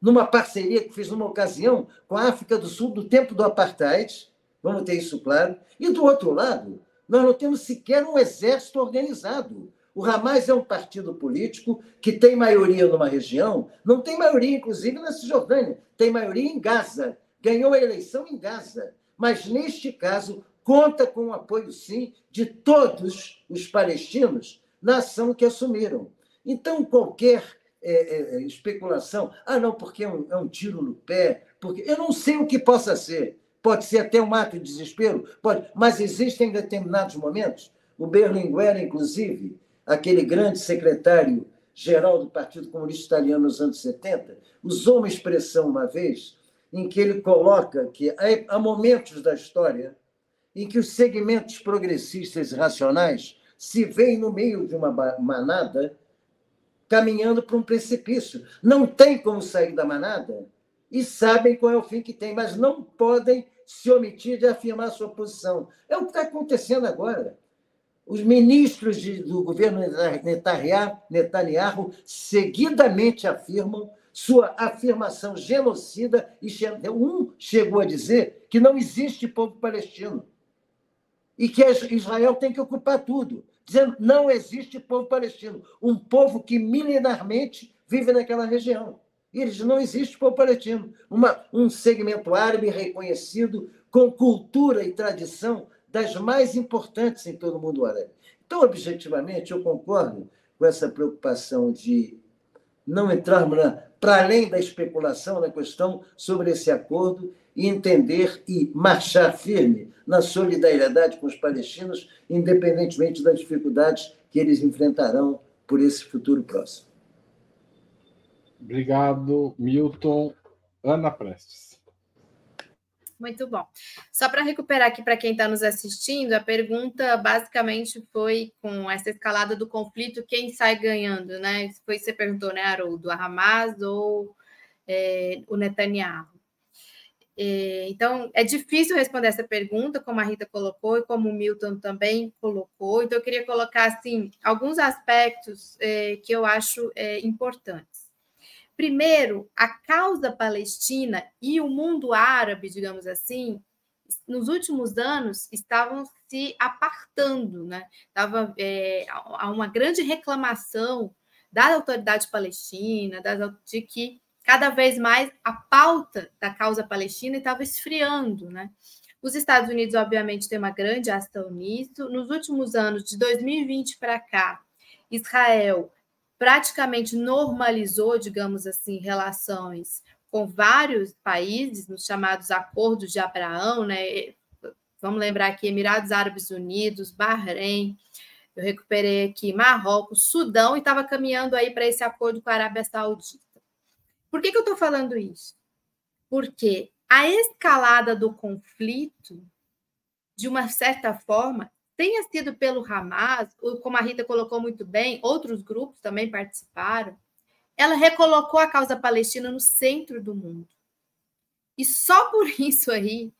numa parceria que fez numa ocasião com a África do Sul, do tempo do apartheid, vamos ter isso claro. E, do outro lado, nós não temos sequer um exército organizado. O Hamas é um partido político que tem maioria numa região, não tem maioria, inclusive, na Cisjordânia, tem maioria em Gaza. Ganhou a eleição em Gaza. Mas, neste caso, conta com o apoio, sim, de todos os palestinos na ação que assumiram. Então, qualquer é, é, especulação, ah, não, porque é um, é um tiro no pé, porque eu não sei o que possa ser. Pode ser até um ato de desespero, pode, mas existem determinados momentos. O Berlinguer, inclusive, aquele grande secretário geral do Partido Comunista Italiano nos anos 70, usou uma expressão uma vez em que ele coloca que há momentos da história em que os segmentos progressistas e racionais se veem no meio de uma manada caminhando para um precipício. Não tem como sair da manada e sabem qual é o fim que tem, mas não podem se omitir de afirmar sua posição. É o que está acontecendo agora. Os ministros de, do governo Netanyahu seguidamente afirmam sua afirmação genocida e um chegou a dizer que não existe povo palestino e que Israel tem que ocupar tudo, dizendo não existe povo palestino, um povo que milenarmente vive naquela região. E eles não existe povo palestino, uma, um segmento árabe reconhecido com cultura e tradição das mais importantes em todo o mundo árabe. Então, objetivamente, eu concordo com essa preocupação de não entrarmos para além da especulação na questão sobre esse acordo entender e marchar firme na solidariedade com os palestinos, independentemente das dificuldades que eles enfrentarão por esse futuro próximo. Obrigado, Milton. Ana Prestes. Muito bom. Só para recuperar aqui para quem está nos assistindo, a pergunta basicamente foi com essa escalada do conflito, quem sai ganhando, né? Foi você perguntou, né, Haroldo, a Hamas ou é, o Netanyahu? É, então, é difícil responder essa pergunta, como a Rita colocou e como o Milton também colocou. Então, eu queria colocar assim alguns aspectos é, que eu acho é, importantes. Primeiro, a causa palestina e o mundo árabe, digamos assim, nos últimos anos estavam se apartando, né? Tava é, há uma grande reclamação da autoridade palestina, das, de que cada vez mais a pauta da causa palestina estava esfriando, né? Os Estados Unidos, obviamente, têm uma grande ação nisso. Nos últimos anos, de 2020 para cá, Israel praticamente normalizou, digamos assim, relações com vários países, nos chamados Acordos de Abraão, né? Vamos lembrar aqui Emirados Árabes Unidos, Bahrein, eu recuperei aqui Marrocos, Sudão e estava caminhando aí para esse acordo com a Arábia Saudita. Por que, que eu estou falando isso? Porque a escalada do conflito, de uma certa forma, tenha sido pelo Hamas, ou como a Rita colocou muito bem, outros grupos também participaram, ela recolocou a causa palestina no centro do mundo. E só por *laughs* isso aí,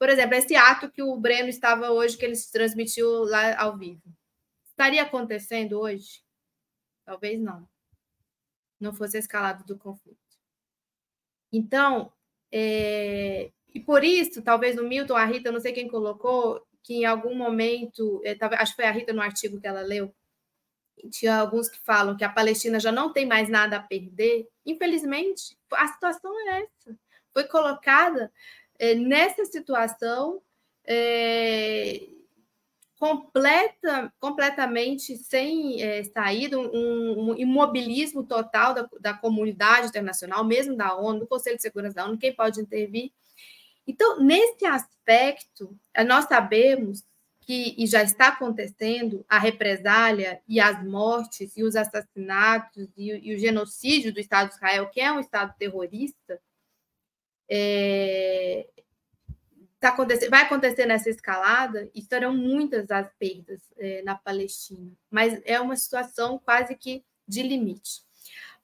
por exemplo, esse ato que o Breno estava hoje, que ele se transmitiu lá ao vivo, estaria acontecendo hoje? Talvez não. Não fosse escalado do conflito. Então, é, e por isso, talvez o Milton, a Rita, não sei quem colocou, que em algum momento, é, acho que foi a Rita no artigo que ela leu, tinha alguns que falam que a Palestina já não tem mais nada a perder. Infelizmente, a situação é essa. Foi colocada é, nessa situação é, completa, completamente sem é, saída, um, um, imobilismo total da, da comunidade internacional, mesmo da ONU, do Conselho de Segurança da ONU, quem pode intervir. Então, nesse aspecto, nós sabemos que, e já está acontecendo, a represália e as mortes e os assassinatos e, e o genocídio do Estado de Israel, que é um Estado terrorista, é, tá vai acontecer nessa escalada e serão muitas as perdas é, na Palestina, mas é uma situação quase que de limite.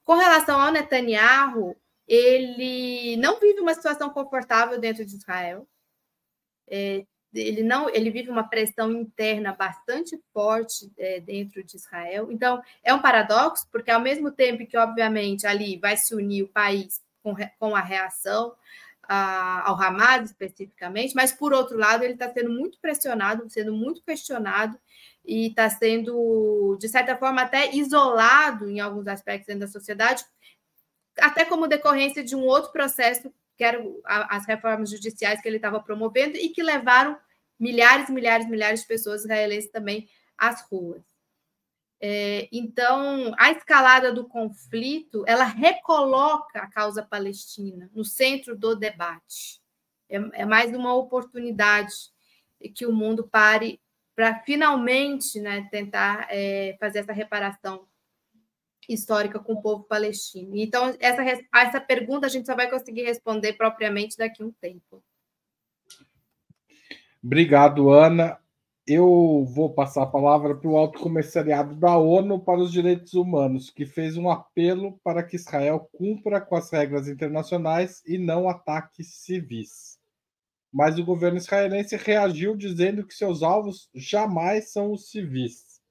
Com relação ao Netanyahu, ele não vive uma situação confortável dentro de Israel. É, ele não, ele vive uma pressão interna bastante forte é, dentro de Israel. Então é um paradoxo, porque ao mesmo tempo que obviamente ali vai se unir o país com, com a reação ao Hamas especificamente, mas por outro lado ele está sendo muito pressionado, sendo muito questionado e está sendo de certa forma até isolado em alguns aspectos dentro da sociedade até como decorrência de um outro processo, que eram as reformas judiciais que ele estava promovendo e que levaram milhares, milhares, milhares de pessoas israelenses também às ruas. É, então, a escalada do conflito, ela recoloca a causa palestina no centro do debate. É, é mais uma oportunidade que o mundo pare para finalmente né, tentar é, fazer essa reparação histórica com o povo palestino. Então, essa, essa pergunta a gente só vai conseguir responder propriamente daqui a um tempo. Obrigado, Ana. Eu vou passar a palavra para o Alto Comissariado da ONU para os Direitos Humanos, que fez um apelo para que Israel cumpra com as regras internacionais e não ataque civis. Mas o governo israelense reagiu dizendo que seus alvos jamais são os civis.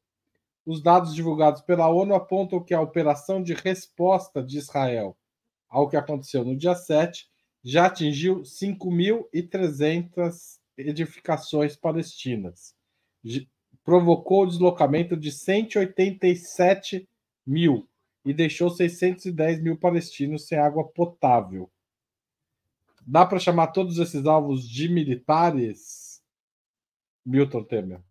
Os dados divulgados pela ONU apontam que a operação de resposta de Israel ao que aconteceu no dia 7 já atingiu 5.300 edificações palestinas. Provocou o deslocamento de 187 mil e deixou 610 mil palestinos sem água potável. Dá para chamar todos esses alvos de militares? Milton Temer.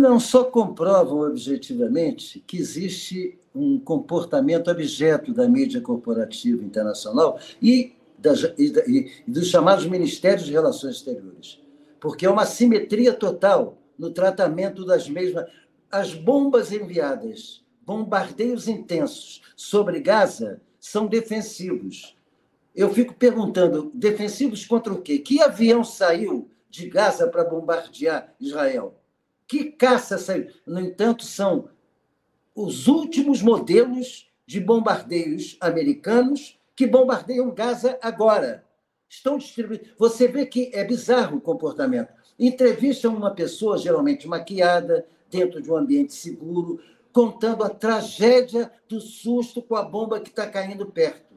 não só comprovam objetivamente que existe um comportamento objeto da mídia corporativa internacional e, das, e, e dos chamados Ministérios de Relações Exteriores, porque é uma simetria total no tratamento das mesmas. As bombas enviadas, bombardeios intensos sobre Gaza, são defensivos. Eu fico perguntando: defensivos contra o quê? Que avião saiu de Gaza para bombardear Israel? Que caça saiu? No entanto, são os últimos modelos de bombardeios americanos que bombardeiam Gaza agora. Estão distribuindo. Você vê que é bizarro o comportamento. Entrevistam uma pessoa, geralmente maquiada, dentro de um ambiente seguro, contando a tragédia do susto com a bomba que está caindo perto.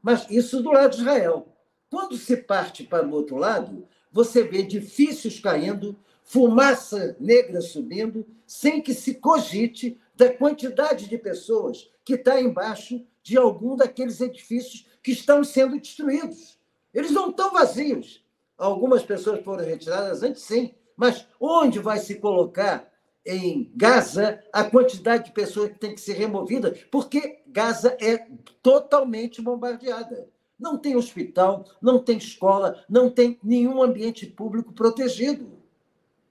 Mas isso do lado de Israel. Quando se parte para o outro lado, você vê edifícios caindo, fumaça negra subindo, sem que se cogite da quantidade de pessoas que está embaixo de algum daqueles edifícios que estão sendo destruídos. Eles não estão vazios. Algumas pessoas foram retiradas antes, sim, mas onde vai se colocar em Gaza a quantidade de pessoas que tem que ser removida? Porque Gaza é totalmente bombardeada. Não tem hospital, não tem escola, não tem nenhum ambiente público protegido.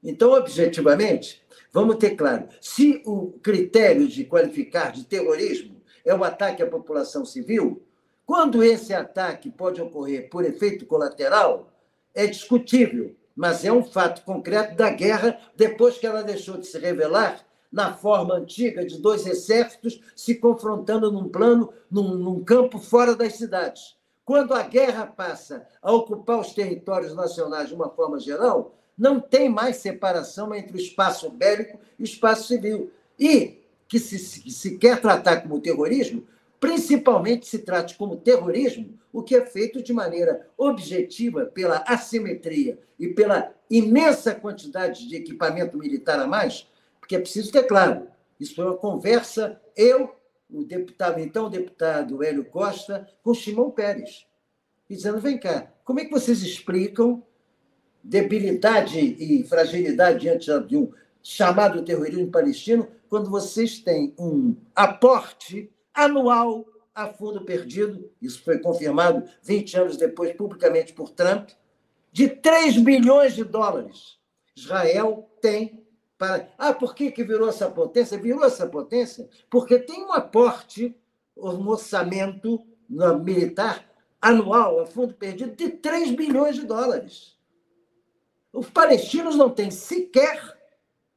Então, objetivamente, vamos ter claro: se o critério de qualificar de terrorismo é o ataque à população civil, quando esse ataque pode ocorrer por efeito colateral, é discutível, mas é um fato concreto da guerra depois que ela deixou de se revelar na forma antiga de dois exércitos se confrontando num plano, num, num campo fora das cidades. Quando a guerra passa a ocupar os territórios nacionais de uma forma geral, não tem mais separação entre o espaço bélico e o espaço civil. E que se, se quer tratar como terrorismo, principalmente se trate como terrorismo o que é feito de maneira objetiva pela assimetria e pela imensa quantidade de equipamento militar a mais, porque é preciso ter claro, isso foi uma conversa, eu, o deputado, então o deputado Hélio Costa, com Simão Pérez, dizendo, vem cá, como é que vocês explicam debilidade e fragilidade diante de um chamado terrorismo palestino, quando vocês têm um aporte anual a fundo perdido, isso foi confirmado 20 anos depois publicamente por Trump, de 3 bilhões de dólares. Israel tem para. Ah, por que, que virou essa potência? Virou essa potência porque tem um aporte, um orçamento militar anual a fundo perdido de 3 bilhões de dólares. Os palestinos não têm sequer,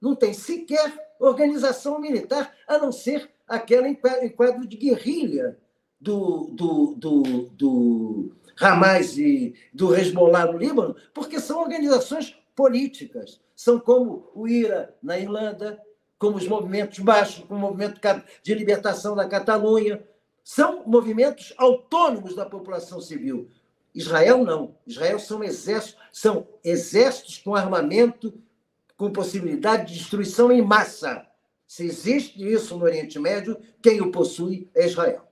não têm sequer organização militar, a não ser aquela em quadro de guerrilha do, do, do, do Hamas e do Hezbollah no Líbano, porque são organizações políticas. São como o IRA na Irlanda, como os movimentos baixos, como o movimento de libertação da Catalunha. São movimentos autônomos da população civil. Israel não. Israel são exércitos, são exércitos com armamento, com possibilidade de destruição em massa. Se existe isso no Oriente Médio, quem o possui é Israel.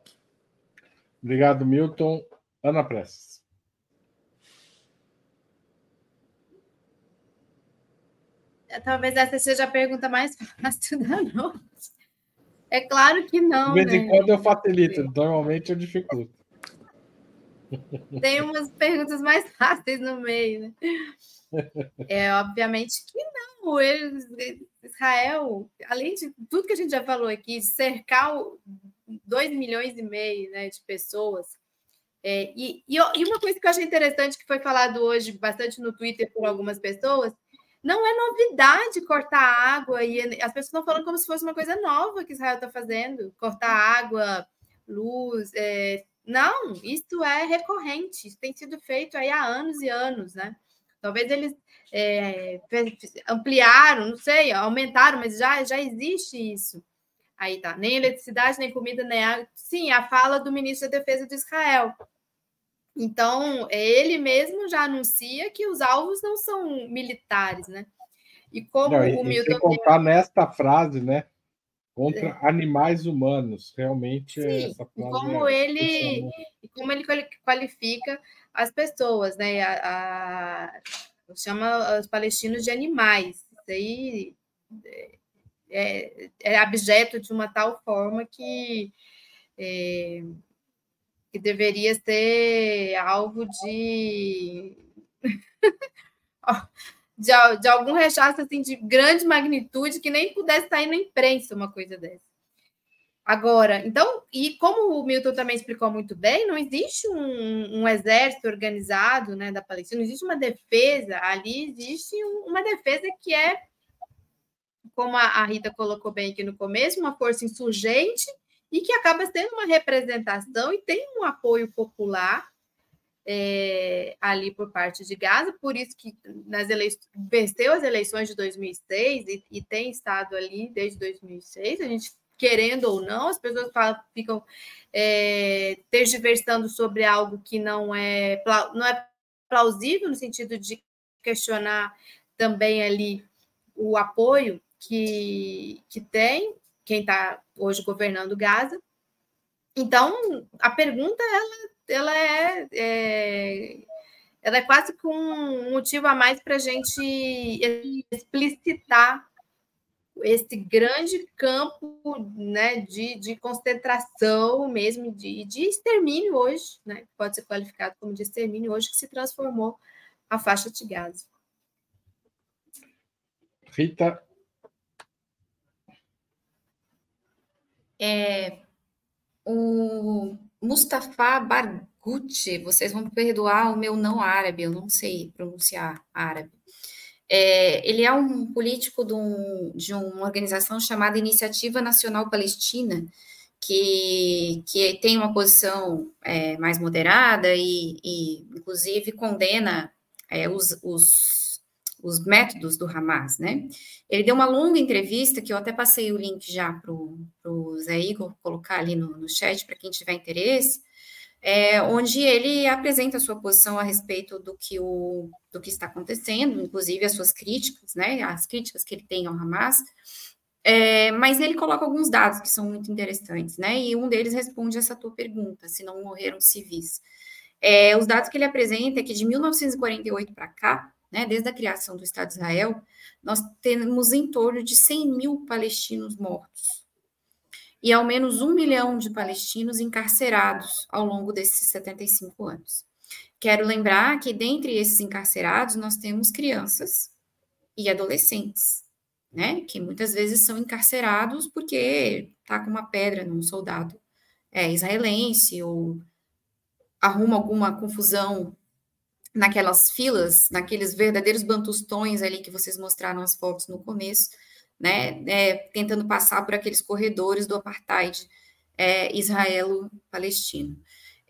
Obrigado, Milton. Ana Prestes. Talvez essa seja a pergunta mais fácil da noite. É claro que não. De vez né? em quando eu facilito, normalmente eu dificulto. Tem umas perguntas mais *laughs* fáceis no meio, né? É, obviamente que não. Eles, Israel, além de tudo que a gente já falou aqui, cercar 2 milhões e meio né, de pessoas. É, e, e, uma coisa que eu achei interessante, que foi falado hoje bastante no Twitter por algumas pessoas, não é novidade cortar água, e as pessoas estão falando como se fosse uma coisa nova que Israel está fazendo, cortar água, luz. É, não, isso é recorrente, isso tem sido feito aí há anos e anos, né? Talvez eles é, ampliaram, não sei, aumentaram, mas já, já existe isso. Aí tá, nem eletricidade, nem comida, nem água. Sim, a fala do ministro da Defesa de Israel. Então, ele mesmo já anuncia que os alvos não são militares, né? E como não, o Milton. Sem contar nesta frase, né? Contra é. animais humanos. Realmente Sim, essa frase. Como é ele, como ele qualifica as pessoas, né? A, a, chama os palestinos de animais. Isso aí é, é abjeto de uma tal forma que. É, que deveria ser alvo de, *laughs* de, de, algum rechaço assim, de grande magnitude que nem pudesse sair na imprensa uma coisa dessa. Agora, então, e como o Milton também explicou muito bem, não existe um, um exército organizado né, da Palestina, não existe uma defesa, ali existe um, uma defesa que é, como a, a Rita colocou bem aqui no começo, uma força insurgente e que acaba sendo uma representação e tem um apoio popular é, ali por parte de Gaza, por isso que nas venceu as eleições de 2006 e, e, tem estado ali desde 2006. A gente querendo ou não, as pessoas falam, ficam é, tergiversando sobre algo que não é não é plausível no sentido de questionar também ali o apoio que, que tem quem está hoje governando Gaza. Então, a pergunta ela, ela é, é, ela é quase com um motivo a mais para a gente explicitar esse grande campo né, de, de concentração mesmo, de, de extermínio hoje, né, pode ser qualificado como de extermínio hoje, que se transformou a faixa de Gaza. Rita, É, o Mustafa Barghouti, vocês vão perdoar o meu não árabe, eu não sei pronunciar árabe. É, ele é um político de, um, de, uma organização chamada Iniciativa Nacional Palestina, que, que tem uma posição é, mais moderada e, e inclusive, condena é, os, os os métodos do Hamas, né? Ele deu uma longa entrevista, que eu até passei o link já para o Zé Igor colocar ali no, no chat para quem tiver interesse, é, onde ele apresenta a sua posição a respeito do que, o, do que está acontecendo, inclusive as suas críticas, né? As críticas que ele tem ao Hamas. É, mas ele coloca alguns dados que são muito interessantes, né? E um deles responde essa tua pergunta: se não morreram civis. É, os dados que ele apresenta é que de 1948 para cá, né, desde a criação do Estado de Israel, nós temos em torno de 100 mil palestinos mortos e ao menos um milhão de palestinos encarcerados ao longo desses 75 anos. Quero lembrar que dentre esses encarcerados nós temos crianças e adolescentes, né, que muitas vezes são encarcerados porque tá com uma pedra num soldado é, israelense ou arruma alguma confusão naquelas filas, naqueles verdadeiros bantustões ali que vocês mostraram as fotos no começo, né, é, tentando passar por aqueles corredores do apartheid é, israelo-palestino.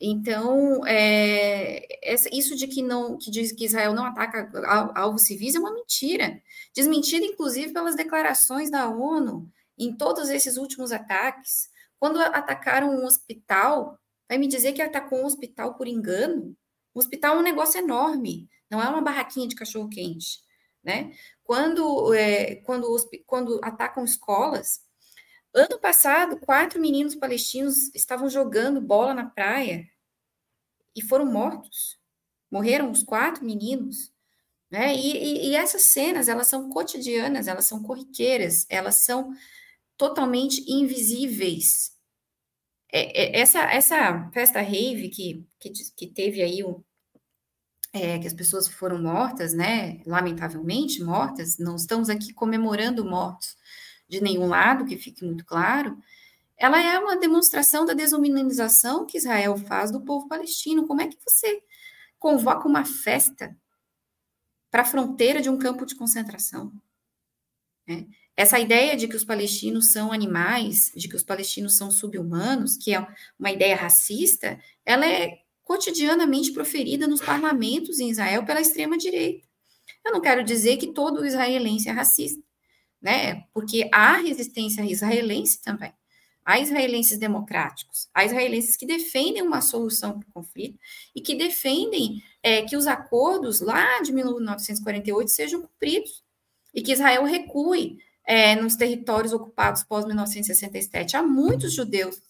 Então, é, isso de que não, que diz que Israel não ataca alvos civis é uma mentira, desmentida inclusive pelas declarações da ONU em todos esses últimos ataques. Quando atacaram um hospital, vai me dizer que atacou um hospital por engano? O hospital é um negócio enorme, não é uma barraquinha de cachorro-quente, né? Quando, é, quando, quando atacam escolas, ano passado, quatro meninos palestinos estavam jogando bola na praia e foram mortos. Morreram os quatro meninos. Né? E, e, e essas cenas, elas são cotidianas, elas são corriqueiras, elas são totalmente invisíveis. É, é, essa, essa festa rave que, que, que teve aí o, é, que as pessoas foram mortas, né? Lamentavelmente mortas, não estamos aqui comemorando mortos de nenhum lado, que fique muito claro. Ela é uma demonstração da desumanização que Israel faz do povo palestino. Como é que você convoca uma festa para a fronteira de um campo de concentração? É. Essa ideia de que os palestinos são animais, de que os palestinos são subhumanos, que é uma ideia racista, ela é cotidianamente proferida nos parlamentos em Israel pela extrema-direita. Eu não quero dizer que todo israelense é racista, né? Porque há resistência israelense também. Há israelenses democráticos, há israelenses que defendem uma solução para o conflito e que defendem é, que os acordos lá de 1948 sejam cumpridos e que Israel recue é, nos territórios ocupados pós-1967. Há muitos judeus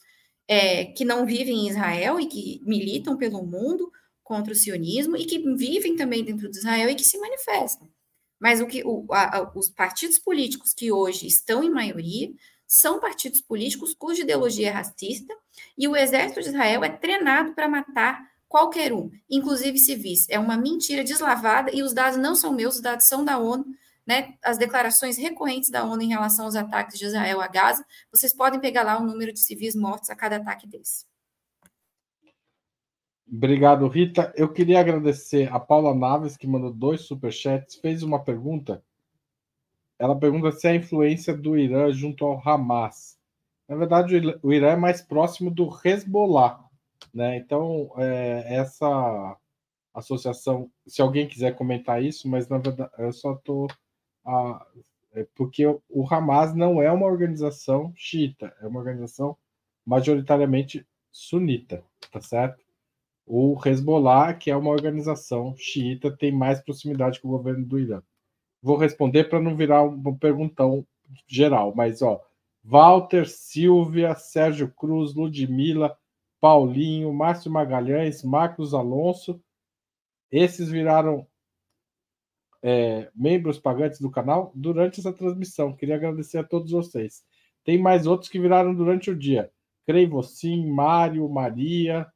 é, que não vivem em Israel e que militam pelo mundo contra o sionismo e que vivem também dentro de Israel e que se manifestam. Mas o que o, a, os partidos políticos que hoje estão em maioria são partidos políticos cuja ideologia é racista e o exército de Israel é treinado para matar qualquer um, inclusive civis. É uma mentira deslavada e os dados não são meus, os dados são da ONU né, as declarações recorrentes da ONU em relação aos ataques de Israel a Gaza, vocês podem pegar lá o número de civis mortos a cada ataque desse. Obrigado, Rita. Eu queria agradecer a Paula Naves, que mandou dois superchats, fez uma pergunta. Ela pergunta se a influência do Irã junto ao Hamas. Na verdade, o Irã é mais próximo do Hezbollah. Né? Então, é, essa associação, se alguém quiser comentar isso, mas na verdade eu só estou a, é porque o Hamas não é uma organização xiita, é uma organização majoritariamente sunita, tá certo? O Hezbollah, que é uma organização xiita, tem mais proximidade com o governo do Irã. Vou responder para não virar um perguntão geral, mas ó, Walter, Silvia, Sérgio Cruz, Ludmila, Paulinho, Márcio Magalhães, Marcos Alonso, esses viraram é, membros pagantes do canal durante essa transmissão. Queria agradecer a todos vocês. Tem mais outros que viraram durante o dia. Creivocim, Mário, Maria,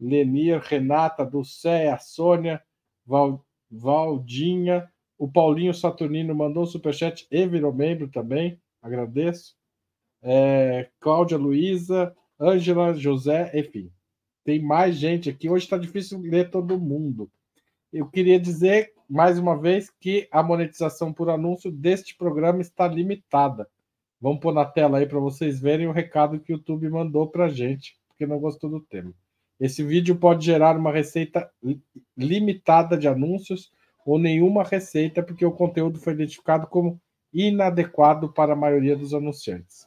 Lenir, Renata, Dulcéia, Sônia, Val, Valdinha, o Paulinho Saturnino mandou um superchat e virou membro também. Agradeço. É, Cláudia Luiza, Ângela, José, enfim. Tem mais gente aqui. Hoje está difícil ler todo mundo. Eu queria dizer mais uma vez que a monetização por anúncio deste programa está limitada. Vamos pôr na tela aí para vocês verem o recado que o YouTube mandou para gente, porque não gostou do tema. Esse vídeo pode gerar uma receita limitada de anúncios ou nenhuma receita, porque o conteúdo foi identificado como inadequado para a maioria dos anunciantes.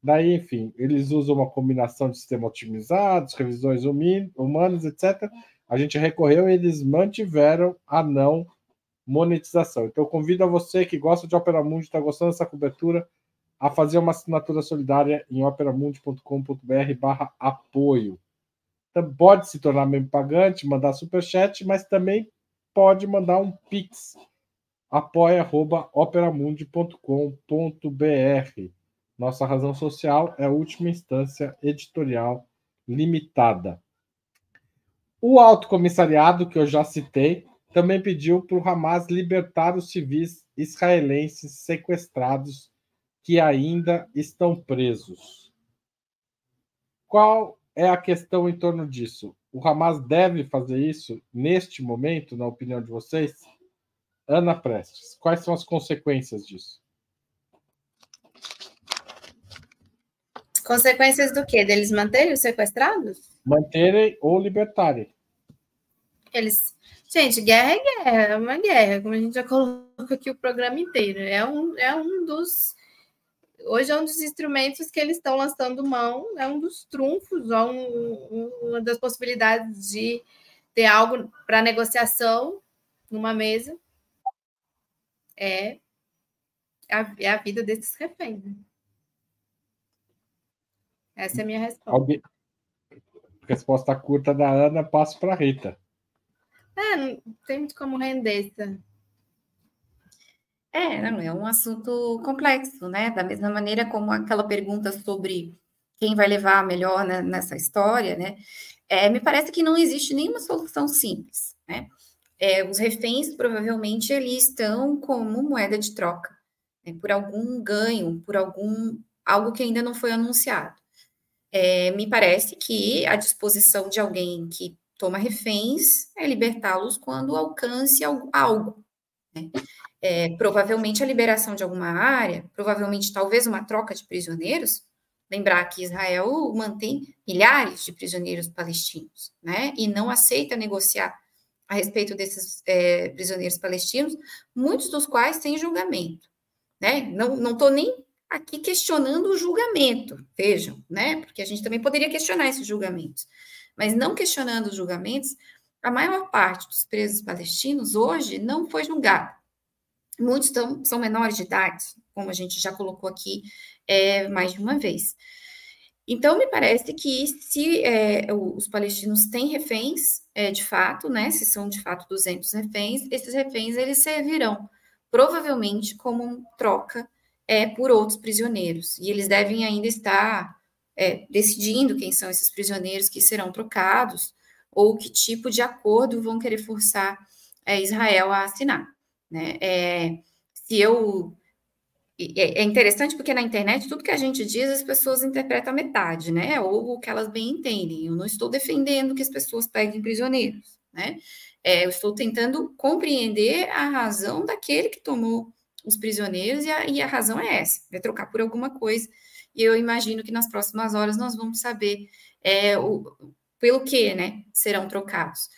Daí, enfim, eles usam uma combinação de sistema otimizados, revisões humanas, etc., a gente recorreu e eles mantiveram a não monetização. Então, convido a você que gosta de Opera Mundi, está gostando dessa cobertura, a fazer uma assinatura solidária em operamundi.com.br barra apoio. Então, pode se tornar membro pagante, mandar superchat, mas também pode mandar um pix apoia.operamundi.com.br. Nossa razão social é a última instância editorial limitada. O Alto Comissariado, que eu já citei, também pediu para o Hamas libertar os civis israelenses sequestrados que ainda estão presos. Qual é a questão em torno disso? O Hamas deve fazer isso neste momento, na opinião de vocês? Ana Prestes, quais são as consequências disso? Consequências do quê? Deles manterem os sequestrados? Manterem ou libertarem. Eles. Gente, guerra é guerra, é uma guerra, como a gente já colocou aqui o programa inteiro. É um, é um dos. Hoje é um dos instrumentos que eles estão lançando mão, é um dos trunfos, é um, um, uma das possibilidades de ter algo para negociação numa mesa. É a, é a vida desses reféns. Né? Essa é a minha resposta. Resposta curta da Ana, passo para a Rita. É, não tem muito como render isso. É, não, é um assunto complexo, né? Da mesma maneira como aquela pergunta sobre quem vai levar melhor nessa história, né? É, me parece que não existe nenhuma solução simples, né? É, os reféns provavelmente eles estão como moeda de troca, né, por algum ganho, por algum algo que ainda não foi anunciado. É, me parece que a disposição de alguém que toma reféns é libertá-los quando alcance algo. Né? É, provavelmente a liberação de alguma área, provavelmente talvez uma troca de prisioneiros. Lembrar que Israel mantém milhares de prisioneiros palestinos, né? E não aceita negociar a respeito desses é, prisioneiros palestinos, muitos dos quais têm julgamento, né? Não estou nem aqui questionando o julgamento, vejam, né? Porque a gente também poderia questionar esses julgamentos, mas não questionando os julgamentos, a maior parte dos presos palestinos hoje não foi julgado. Muitos tão, são menores de idade, como a gente já colocou aqui é, mais de uma vez. Então, me parece que se é, os palestinos têm reféns, é, de fato, né, se são de fato 200 reféns, esses reféns eles servirão provavelmente como troca é, por outros prisioneiros. E eles devem ainda estar é, decidindo quem são esses prisioneiros que serão trocados ou que tipo de acordo vão querer forçar é, Israel a assinar. Né? É, se eu é, é interessante porque na internet tudo que a gente diz as pessoas interpretam a metade, né? Ou o que elas bem entendem. Eu não estou defendendo que as pessoas peguem prisioneiros, né? É, eu estou tentando compreender a razão daquele que tomou os prisioneiros, e a, e a razão é essa: vai trocar por alguma coisa. E eu imagino que nas próximas horas nós vamos saber é, o, pelo que né, serão trocados.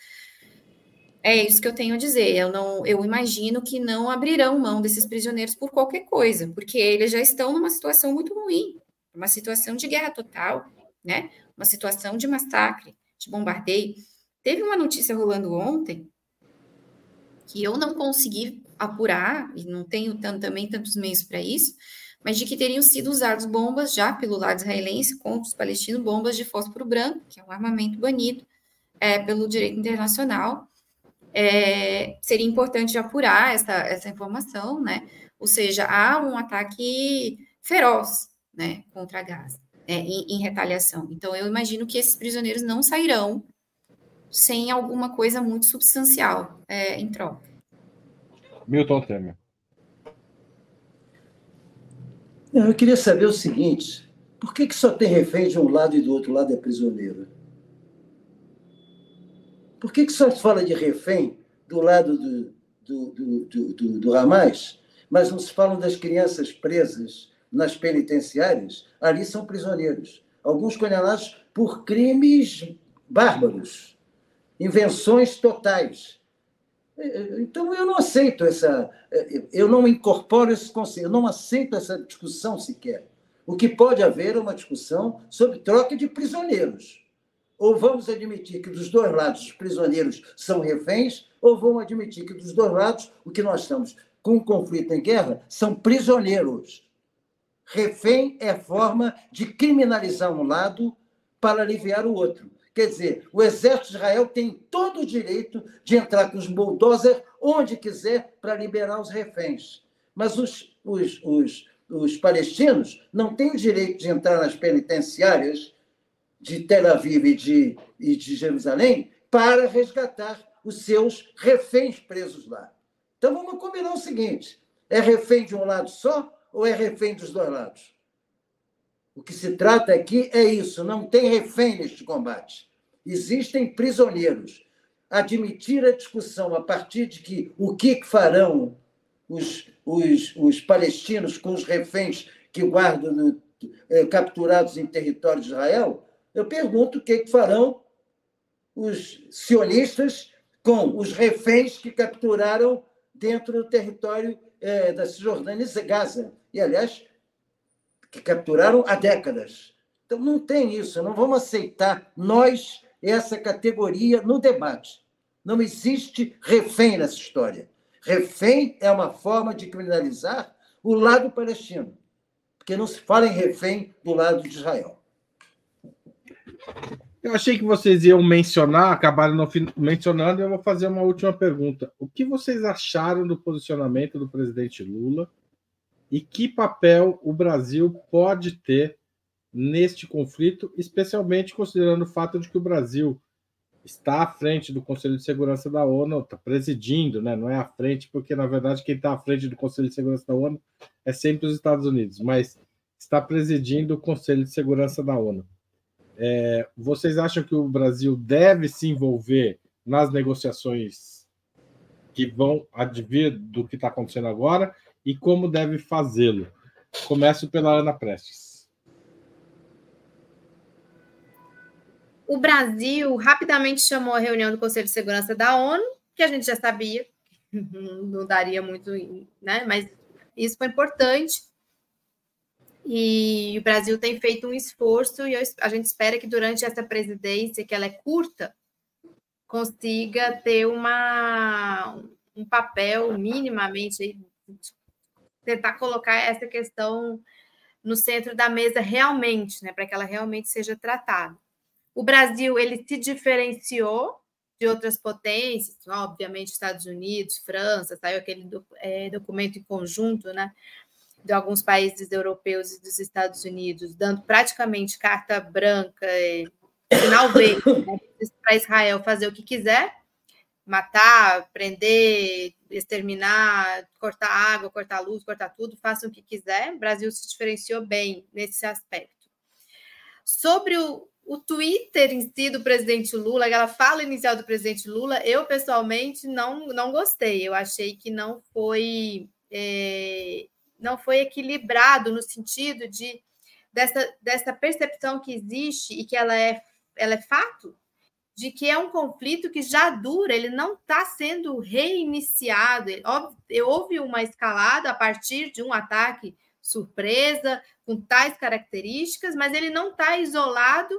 É isso que eu tenho a dizer. Eu não, eu imagino que não abrirão mão desses prisioneiros por qualquer coisa, porque eles já estão numa situação muito ruim, uma situação de guerra total, né? Uma situação de massacre, de bombardeio. Teve uma notícia rolando ontem que eu não consegui apurar, e não tenho também tantos meios para isso, mas de que teriam sido usados bombas já pelo lado israelense contra os palestinos, bombas de fósforo branco, que é um armamento banido é, pelo direito internacional. É, seria importante apurar essa, essa informação, né? Ou seja, há um ataque feroz, né, contra Gaza, é, em, em retaliação. Então, eu imagino que esses prisioneiros não sairão sem alguma coisa muito substancial é, em troca. Milton Temer. Eu queria saber o seguinte: por que, que só tem refém de um lado e do outro lado é prisioneiro? Por que, que só se fala de refém do lado do, do, do, do, do, do Hamas, mas não se falam das crianças presas nas penitenciárias? Ali são prisioneiros. Alguns condenados por crimes bárbaros, invenções totais. Então, eu não aceito essa. Eu não incorporo esse conceito, eu não aceito essa discussão sequer. O que pode haver é uma discussão sobre troca de prisioneiros. Ou vamos admitir que dos dois lados os prisioneiros são reféns, ou vamos admitir que dos dois lados o que nós estamos com um conflito em guerra são prisioneiros. Refém é forma de criminalizar um lado para aliviar o outro. Quer dizer, o exército de Israel tem todo o direito de entrar com os bulldozers onde quiser para liberar os reféns. Mas os, os, os, os palestinos não têm o direito de entrar nas penitenciárias de Tel Aviv e de, e de Jerusalém para resgatar os seus reféns presos lá. Então vamos combinar o seguinte: é refém de um lado só ou é refém dos dois lados? O que se trata aqui é isso, não tem refém neste combate. Existem prisioneiros. Admitir a discussão a partir de que o que farão os, os, os palestinos com os reféns que guardam no, eh, capturados em território de Israel, eu pergunto o que farão os sionistas com os reféns que capturaram dentro do território eh, da Cisjordânia e Gaza. E, aliás, que capturaram há décadas. Então, não tem isso, não vamos aceitar nós essa categoria no debate. Não existe refém nessa história. Refém é uma forma de criminalizar o lado palestino, porque não se fala em refém do lado de Israel. Eu achei que vocês iam mencionar, acabaram não mencionando, eu vou fazer uma última pergunta. O que vocês acharam do posicionamento do presidente Lula e que papel o Brasil pode ter neste conflito, especialmente considerando o fato de que o Brasil está à frente do Conselho de Segurança da ONU, está presidindo, né? não é à frente, porque na verdade quem está à frente do Conselho de Segurança da ONU é sempre os Estados Unidos, mas está presidindo o Conselho de Segurança da ONU. É, vocês acham que o Brasil deve se envolver nas negociações que vão advir do que está acontecendo agora e como deve fazê-lo? Começo pela Ana Prestes. O Brasil rapidamente chamou a reunião do Conselho de Segurança da ONU, que a gente já sabia, *laughs* não daria muito, né? Mas isso foi importante. E o Brasil tem feito um esforço e a gente espera que durante essa presidência, que ela é curta, consiga ter uma, um papel minimamente, tentar colocar essa questão no centro da mesa realmente, né, para que ela realmente seja tratada. O Brasil ele se diferenciou de outras potências, obviamente Estados Unidos, França, saiu aquele é, documento em conjunto, né, de alguns países europeus e dos Estados Unidos, dando praticamente carta branca, sinal verde né, para Israel fazer o que quiser, matar, prender, exterminar, cortar água, cortar luz, cortar tudo, façam o que quiser. O Brasil se diferenciou bem nesse aspecto. Sobre o, o Twitter em si do presidente Lula, aquela fala inicial do presidente Lula, eu pessoalmente não, não gostei. Eu achei que não foi é, não foi equilibrado no sentido de dessa, dessa percepção que existe e que ela é, ela é fato, de que é um conflito que já dura, ele não está sendo reiniciado. Houve uma escalada a partir de um ataque surpresa, com tais características, mas ele não está isolado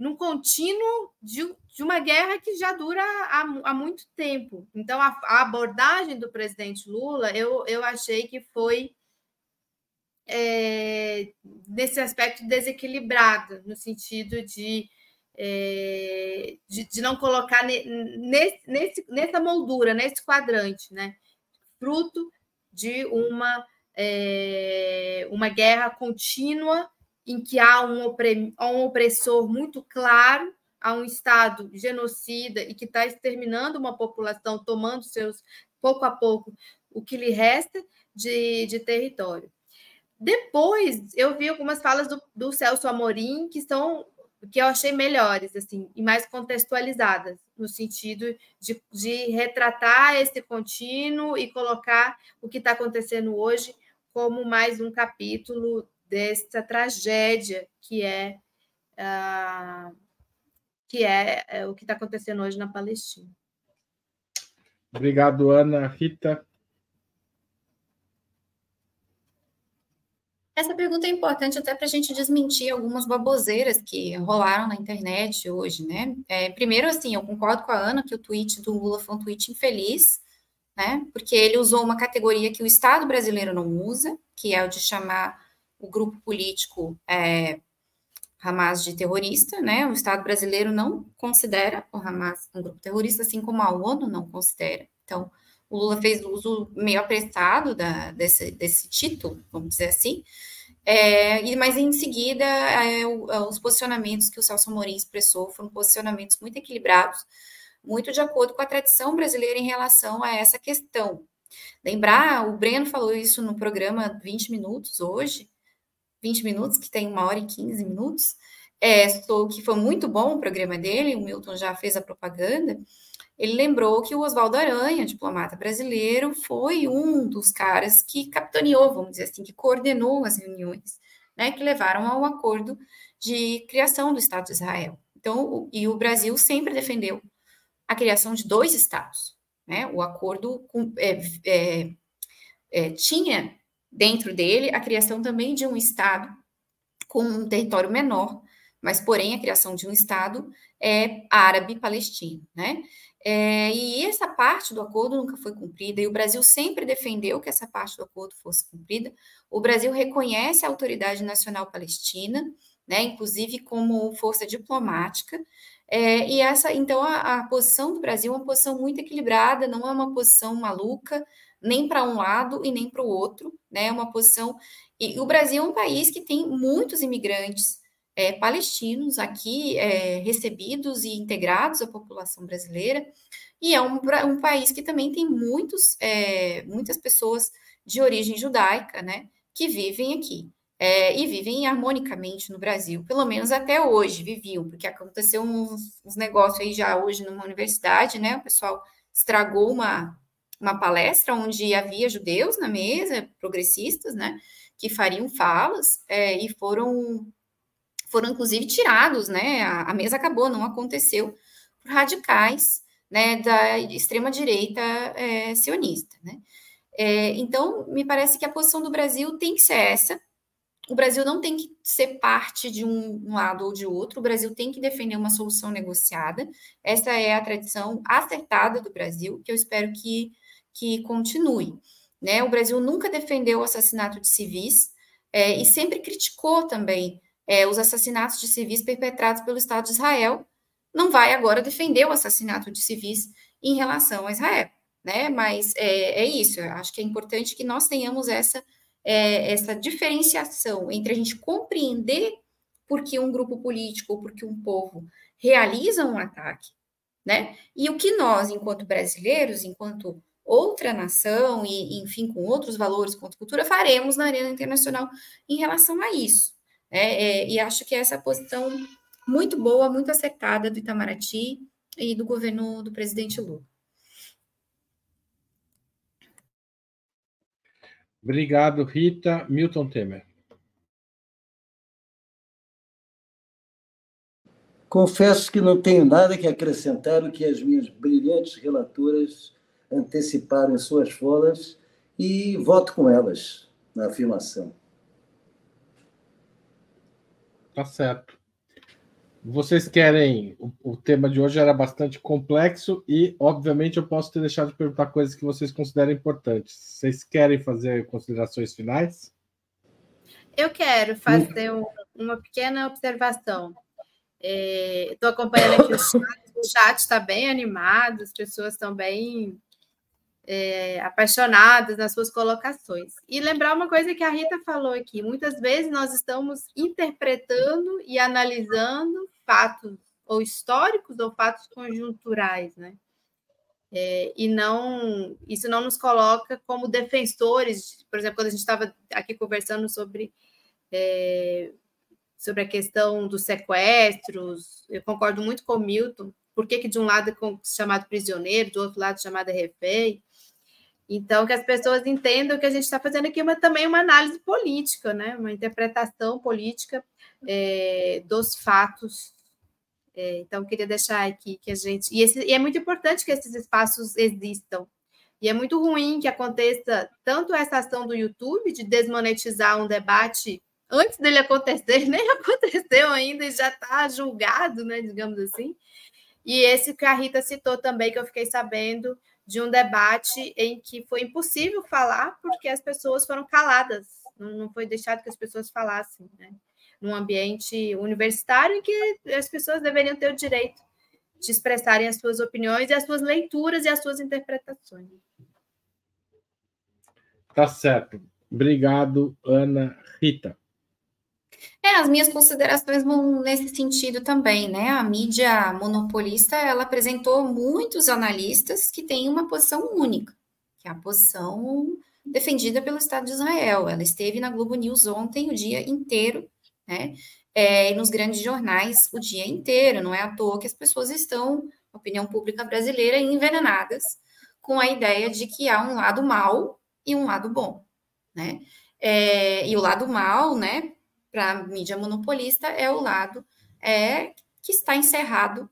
num contínuo de, de, uma guerra que já dura há, há muito tempo. Então, a, a, abordagem do presidente Lula, eu, eu achei que foi é, nesse aspecto desequilibrado, no sentido de, é, de, de, não colocar nesse, nesse, nessa moldura, nesse quadrante, né? fruto de uma, é, uma guerra contínua em que há um, um opressor muito claro, há um Estado genocida e que está exterminando uma população, tomando seus, pouco a pouco, o que lhe resta de, de território. Depois eu vi algumas falas do, do Celso Amorim que são que eu achei melhores, assim, e mais contextualizadas, no sentido de, de retratar esse contínuo e colocar o que está acontecendo hoje como mais um capítulo dessa tragédia que é, uh, que é, é o que está acontecendo hoje na Palestina. Obrigado, Ana. Rita. Essa pergunta é importante até para a gente desmentir algumas baboseiras que rolaram na internet hoje, né? É, primeiro, assim, eu concordo com a Ana que o tweet do Lula foi um tweet infeliz, né? Porque ele usou uma categoria que o Estado brasileiro não usa, que é o de chamar o grupo político é, Hamas de terrorista, né? O Estado brasileiro não considera o Hamas um grupo terrorista, assim como a ONU não considera. Então, o Lula fez uso meio apressado da, desse, desse título, vamos dizer assim, é, e, mas em seguida, é, é, os posicionamentos que o Celso Amorim expressou foram posicionamentos muito equilibrados, muito de acordo com a tradição brasileira em relação a essa questão. Lembrar, o Breno falou isso no programa 20 Minutos hoje, 20 minutos, que tem uma hora e 15 minutos, é, que foi muito bom o programa dele, o Milton já fez a propaganda, ele lembrou que o Oswaldo Aranha, diplomata brasileiro, foi um dos caras que capitaneou, vamos dizer assim, que coordenou as reuniões, né, que levaram ao acordo de criação do Estado de Israel. Então, e o Brasil sempre defendeu a criação de dois estados, né? O acordo com, é, é, é, tinha dentro dele a criação também de um estado com um território menor, mas porém a criação de um estado é árabe-palestino, né? É, e essa parte do acordo nunca foi cumprida, e o Brasil sempre defendeu que essa parte do acordo fosse cumprida. O Brasil reconhece a Autoridade Nacional Palestina, né, inclusive como força diplomática. É, e essa, então, a, a, posição do Brasil é uma posição muito equilibrada, não é uma posição maluca, nem para um lado e nem para o outro, né? É uma posição. E o Brasil é um país que tem muitos imigrantes é, palestinos aqui é, recebidos e integrados à população brasileira, e é um, um país que também tem muitos, é, muitas pessoas de origem judaica, né, que vivem aqui. É, e vivem harmonicamente no Brasil, pelo menos até hoje viviam, porque aconteceu uns, uns negócios aí já hoje numa universidade, né? O pessoal estragou uma, uma palestra onde havia judeus na mesa, progressistas, né? Que fariam falas é, e foram foram inclusive tirados, né? A, a, mesa acabou, não aconteceu por radicais, né? Da extrema direita é, sionista, né? É, então, me parece que a posição do Brasil tem que ser essa. O Brasil não tem que ser parte de um lado ou de outro, o Brasil tem que defender uma solução negociada. Essa é a tradição acertada do Brasil, que eu espero que, que continue. Né? O Brasil nunca defendeu o assassinato de civis é, e sempre criticou também é, os assassinatos de civis perpetrados pelo Estado de Israel. Não vai agora defender o assassinato de civis em relação a Israel né? Mas é, é isso, eu acho que é importante que nós tenhamos essa, é, essa diferenciação entre a gente compreender por que um grupo político ou porque um povo realiza um ataque, né? E o que nós, enquanto brasileiros, enquanto outra nação e, enfim, com outros valores, com cultura, faremos na arena internacional em relação a isso. Né? É, e acho que essa posição muito boa, muito acertada do Itamaraty e do governo do presidente Lula. Obrigado, Rita. Milton Temer. Confesso que não tenho nada que acrescentar o que as minhas brilhantes relatoras anteciparam em suas falas e voto com elas na afirmação. Tá certo. Vocês querem. O, o, tema de hoje era bastante complexo e, obviamente, eu posso ter deixado de perguntar coisas que vocês consideram importantes. Vocês querem fazer considerações finais? Eu quero fazer um, uma pequena observação. Estou é, acompanhando aqui o chat, o chat está bem animado, as pessoas estão bem é, apaixonadas nas suas colocações. E lembrar uma coisa que a Rita falou aqui: muitas vezes nós estamos interpretando e analisando fatos ou históricos ou fatos conjunturais, né? É, e não isso não nos coloca como defensores, por exemplo, quando a gente estava aqui conversando sobre é, sobre a questão dos sequestros, eu concordo muito com o Milton, por que, que de um lado é chamado prisioneiro, do outro lado chamado refém, então, que as pessoas entendam que a gente está fazendo aqui uma, também uma análise política, né? uma interpretação política é, dos fatos. É, então, queria deixar aqui que a gente. E, esse, e é muito importante que esses espaços existam. E é muito ruim que aconteça tanto essa ação do YouTube de desmonetizar um debate antes dele acontecer, *laughs* nem aconteceu ainda e já está julgado, né, digamos assim. E esse que a Rita citou também, que eu fiquei sabendo, de um debate em que foi impossível falar porque as pessoas foram caladas, não foi deixado que as pessoas falassem, né? Num ambiente universitário em que as pessoas deveriam ter o direito de expressarem as suas opiniões e as suas leituras e as suas interpretações. Tá certo. Obrigado, Ana Rita. É, as minhas considerações vão nesse sentido também, né? A mídia monopolista, ela apresentou muitos analistas que têm uma posição única, que é a posição defendida pelo Estado de Israel. Ela esteve na Globo News ontem o dia inteiro, né? É, e nos grandes jornais o dia inteiro. Não é à toa que as pessoas estão, opinião pública brasileira, envenenadas com a ideia de que há um lado mal e um lado bom, né? É, e o lado mal, né, para a mídia monopolista é o lado é, que está encerrado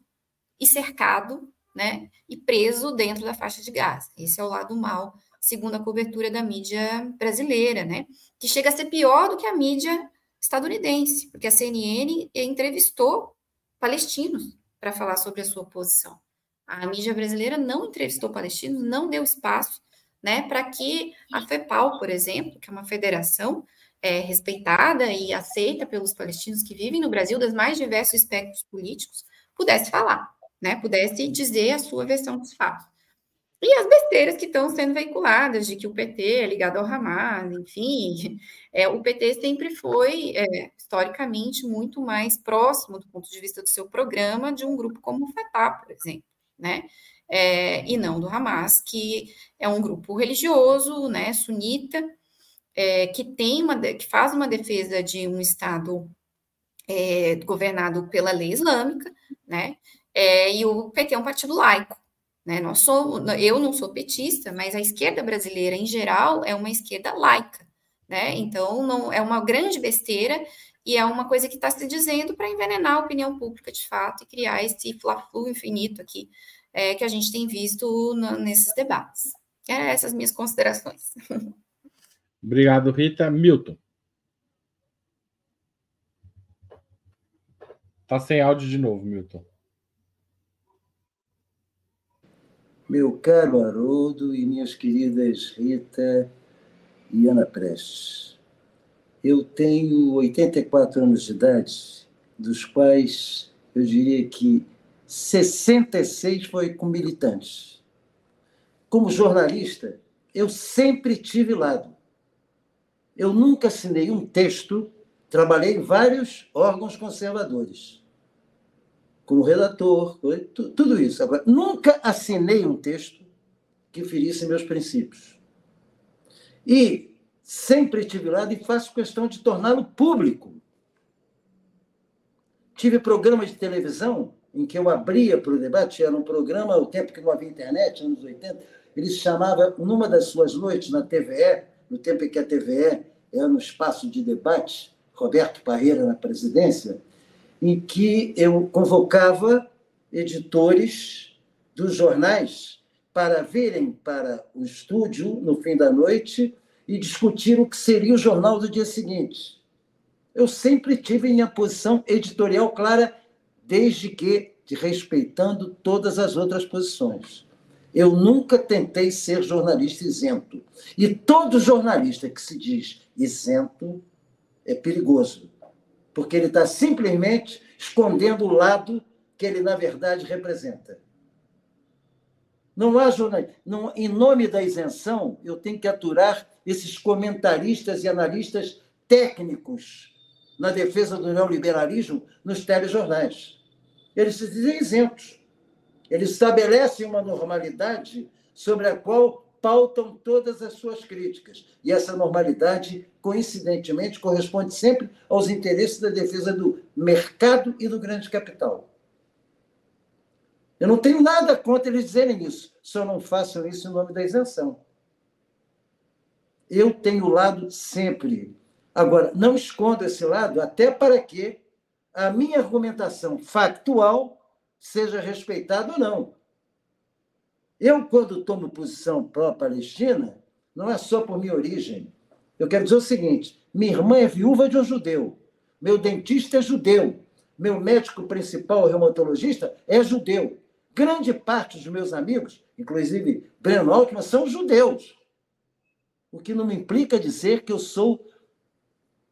e cercado né, e preso dentro da faixa de gás. Esse é o lado mal, segundo a cobertura da mídia brasileira, né, que chega a ser pior do que a mídia estadunidense, porque a CNN entrevistou palestinos para falar sobre a sua posição. A mídia brasileira não entrevistou palestinos, não deu espaço né, para que a FEPAL, por exemplo, que é uma federação é, respeitada e aceita pelos palestinos que vivem no Brasil, dos mais diversos espectros políticos, pudesse falar, né? Pudesse dizer a sua versão dos fatos. E as besteiras que estão sendo veiculadas de que o PT é ligado ao Hamas, enfim, é, o PT sempre foi, é, historicamente, muito mais próximo, do ponto de vista do seu programa, de um grupo como o Fatah, por exemplo, né? É, e não do Hamas, que é um grupo religioso, né, sunita, é, que tem uma, que faz uma defesa de um Estado é, governado pela lei islâmica, né? É, e o PT é um partido laico. Né? Nós somos, eu não sou petista, mas a esquerda brasileira, em geral, é uma esquerda laica. Né? Então, não é uma grande besteira e é uma coisa que está se dizendo para envenenar a opinião pública de fato e criar esse fla-flu infinito aqui é, que a gente tem visto no, nesses debates. É essas minhas considerações. *laughs* Obrigado, Rita. Milton. Tá sem áudio de novo, Milton. meu caro Haroldo e minhas queridas Rita e Ana Prestes. Eu tenho 84 anos de idade, dos quais eu diria que 66 foi com militantes. Como jornalista, eu sempre tive lado. Eu nunca assinei um texto, trabalhei em vários órgãos conservadores como redator, tudo isso. Agora, nunca assinei um texto que ferisse meus princípios. E sempre tive lado e faço questão de torná-lo público. Tive programas de televisão em que eu abria para o debate, era um programa, o tempo que não havia internet, anos 80, ele se chamava, numa das suas noites na TVE, no tempo em que a TVE era um espaço de debate, Roberto Parreira na presidência, em que eu convocava editores dos jornais para virem para o estúdio no fim da noite e discutir o que seria o jornal do dia seguinte. Eu sempre tive minha posição editorial clara, desde que respeitando todas as outras posições. Eu nunca tentei ser jornalista isento. E todo jornalista que se diz isento é perigoso porque ele está simplesmente escondendo o lado que ele, na verdade, representa. Não há jornalismo. Não, em nome da isenção, eu tenho que aturar esses comentaristas e analistas técnicos na defesa do neoliberalismo nos telejornais. Eles se dizem isentos. Eles estabelecem uma normalidade sobre a qual pautam todas as suas críticas. E essa normalidade, coincidentemente, corresponde sempre aos interesses da defesa do mercado e do grande capital. Eu não tenho nada contra eles dizerem isso, só não façam isso em nome da isenção. Eu tenho lado sempre. Agora, não escondo esse lado, até para que a minha argumentação factual seja respeitada ou não. Eu, quando tomo posição pró-Palestina, não é só por minha origem. Eu quero dizer o seguinte: minha irmã é viúva de um judeu, meu dentista é judeu, meu médico principal, reumatologista, é judeu. Grande parte dos meus amigos, inclusive Breno Altman, são judeus. O que não me implica dizer que eu sou,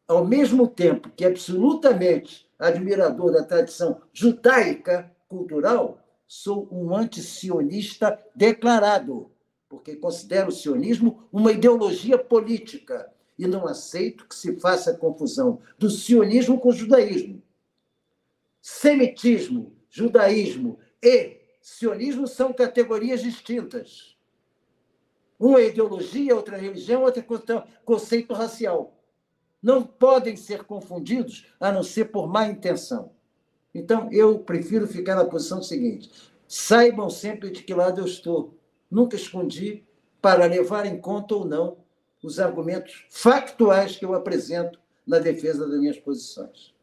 ao mesmo tempo que absolutamente admirador da tradição judaica cultural, sou um antisionista declarado, porque considero o sionismo uma ideologia política e não aceito que se faça confusão do sionismo com o judaísmo. Semitismo, judaísmo e sionismo são categorias distintas. Uma é ideologia, outra é religião, outra é conceito racial. Não podem ser confundidos, a não ser por má intenção. Então, eu prefiro ficar na posição seguinte: saibam sempre de que lado eu estou. Nunca escondi para levar em conta ou não os argumentos factuais que eu apresento na defesa das minhas posições.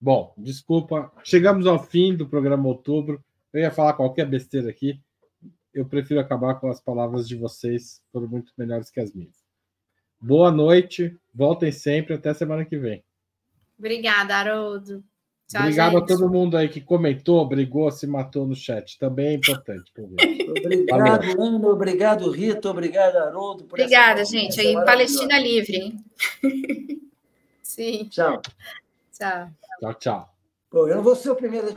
Bom, desculpa, chegamos ao fim do programa Outubro. Eu ia falar qualquer besteira aqui, eu prefiro acabar com as palavras de vocês, foram muito melhores que as minhas. Boa noite, voltem sempre, até semana que vem. Obrigada, Haroldo. Tchau, Obrigado gente. a todo mundo aí que comentou, brigou, se matou no chat. Também é importante. *laughs* obrigado, Ana. Obrigado, Rita. Obrigado, Haroldo. Obrigada, gente. Aí, Palestina Livre. *laughs* Sim. Tchau. Tchau. Tchau, tchau. Bom, eu não vou ser o primeiro.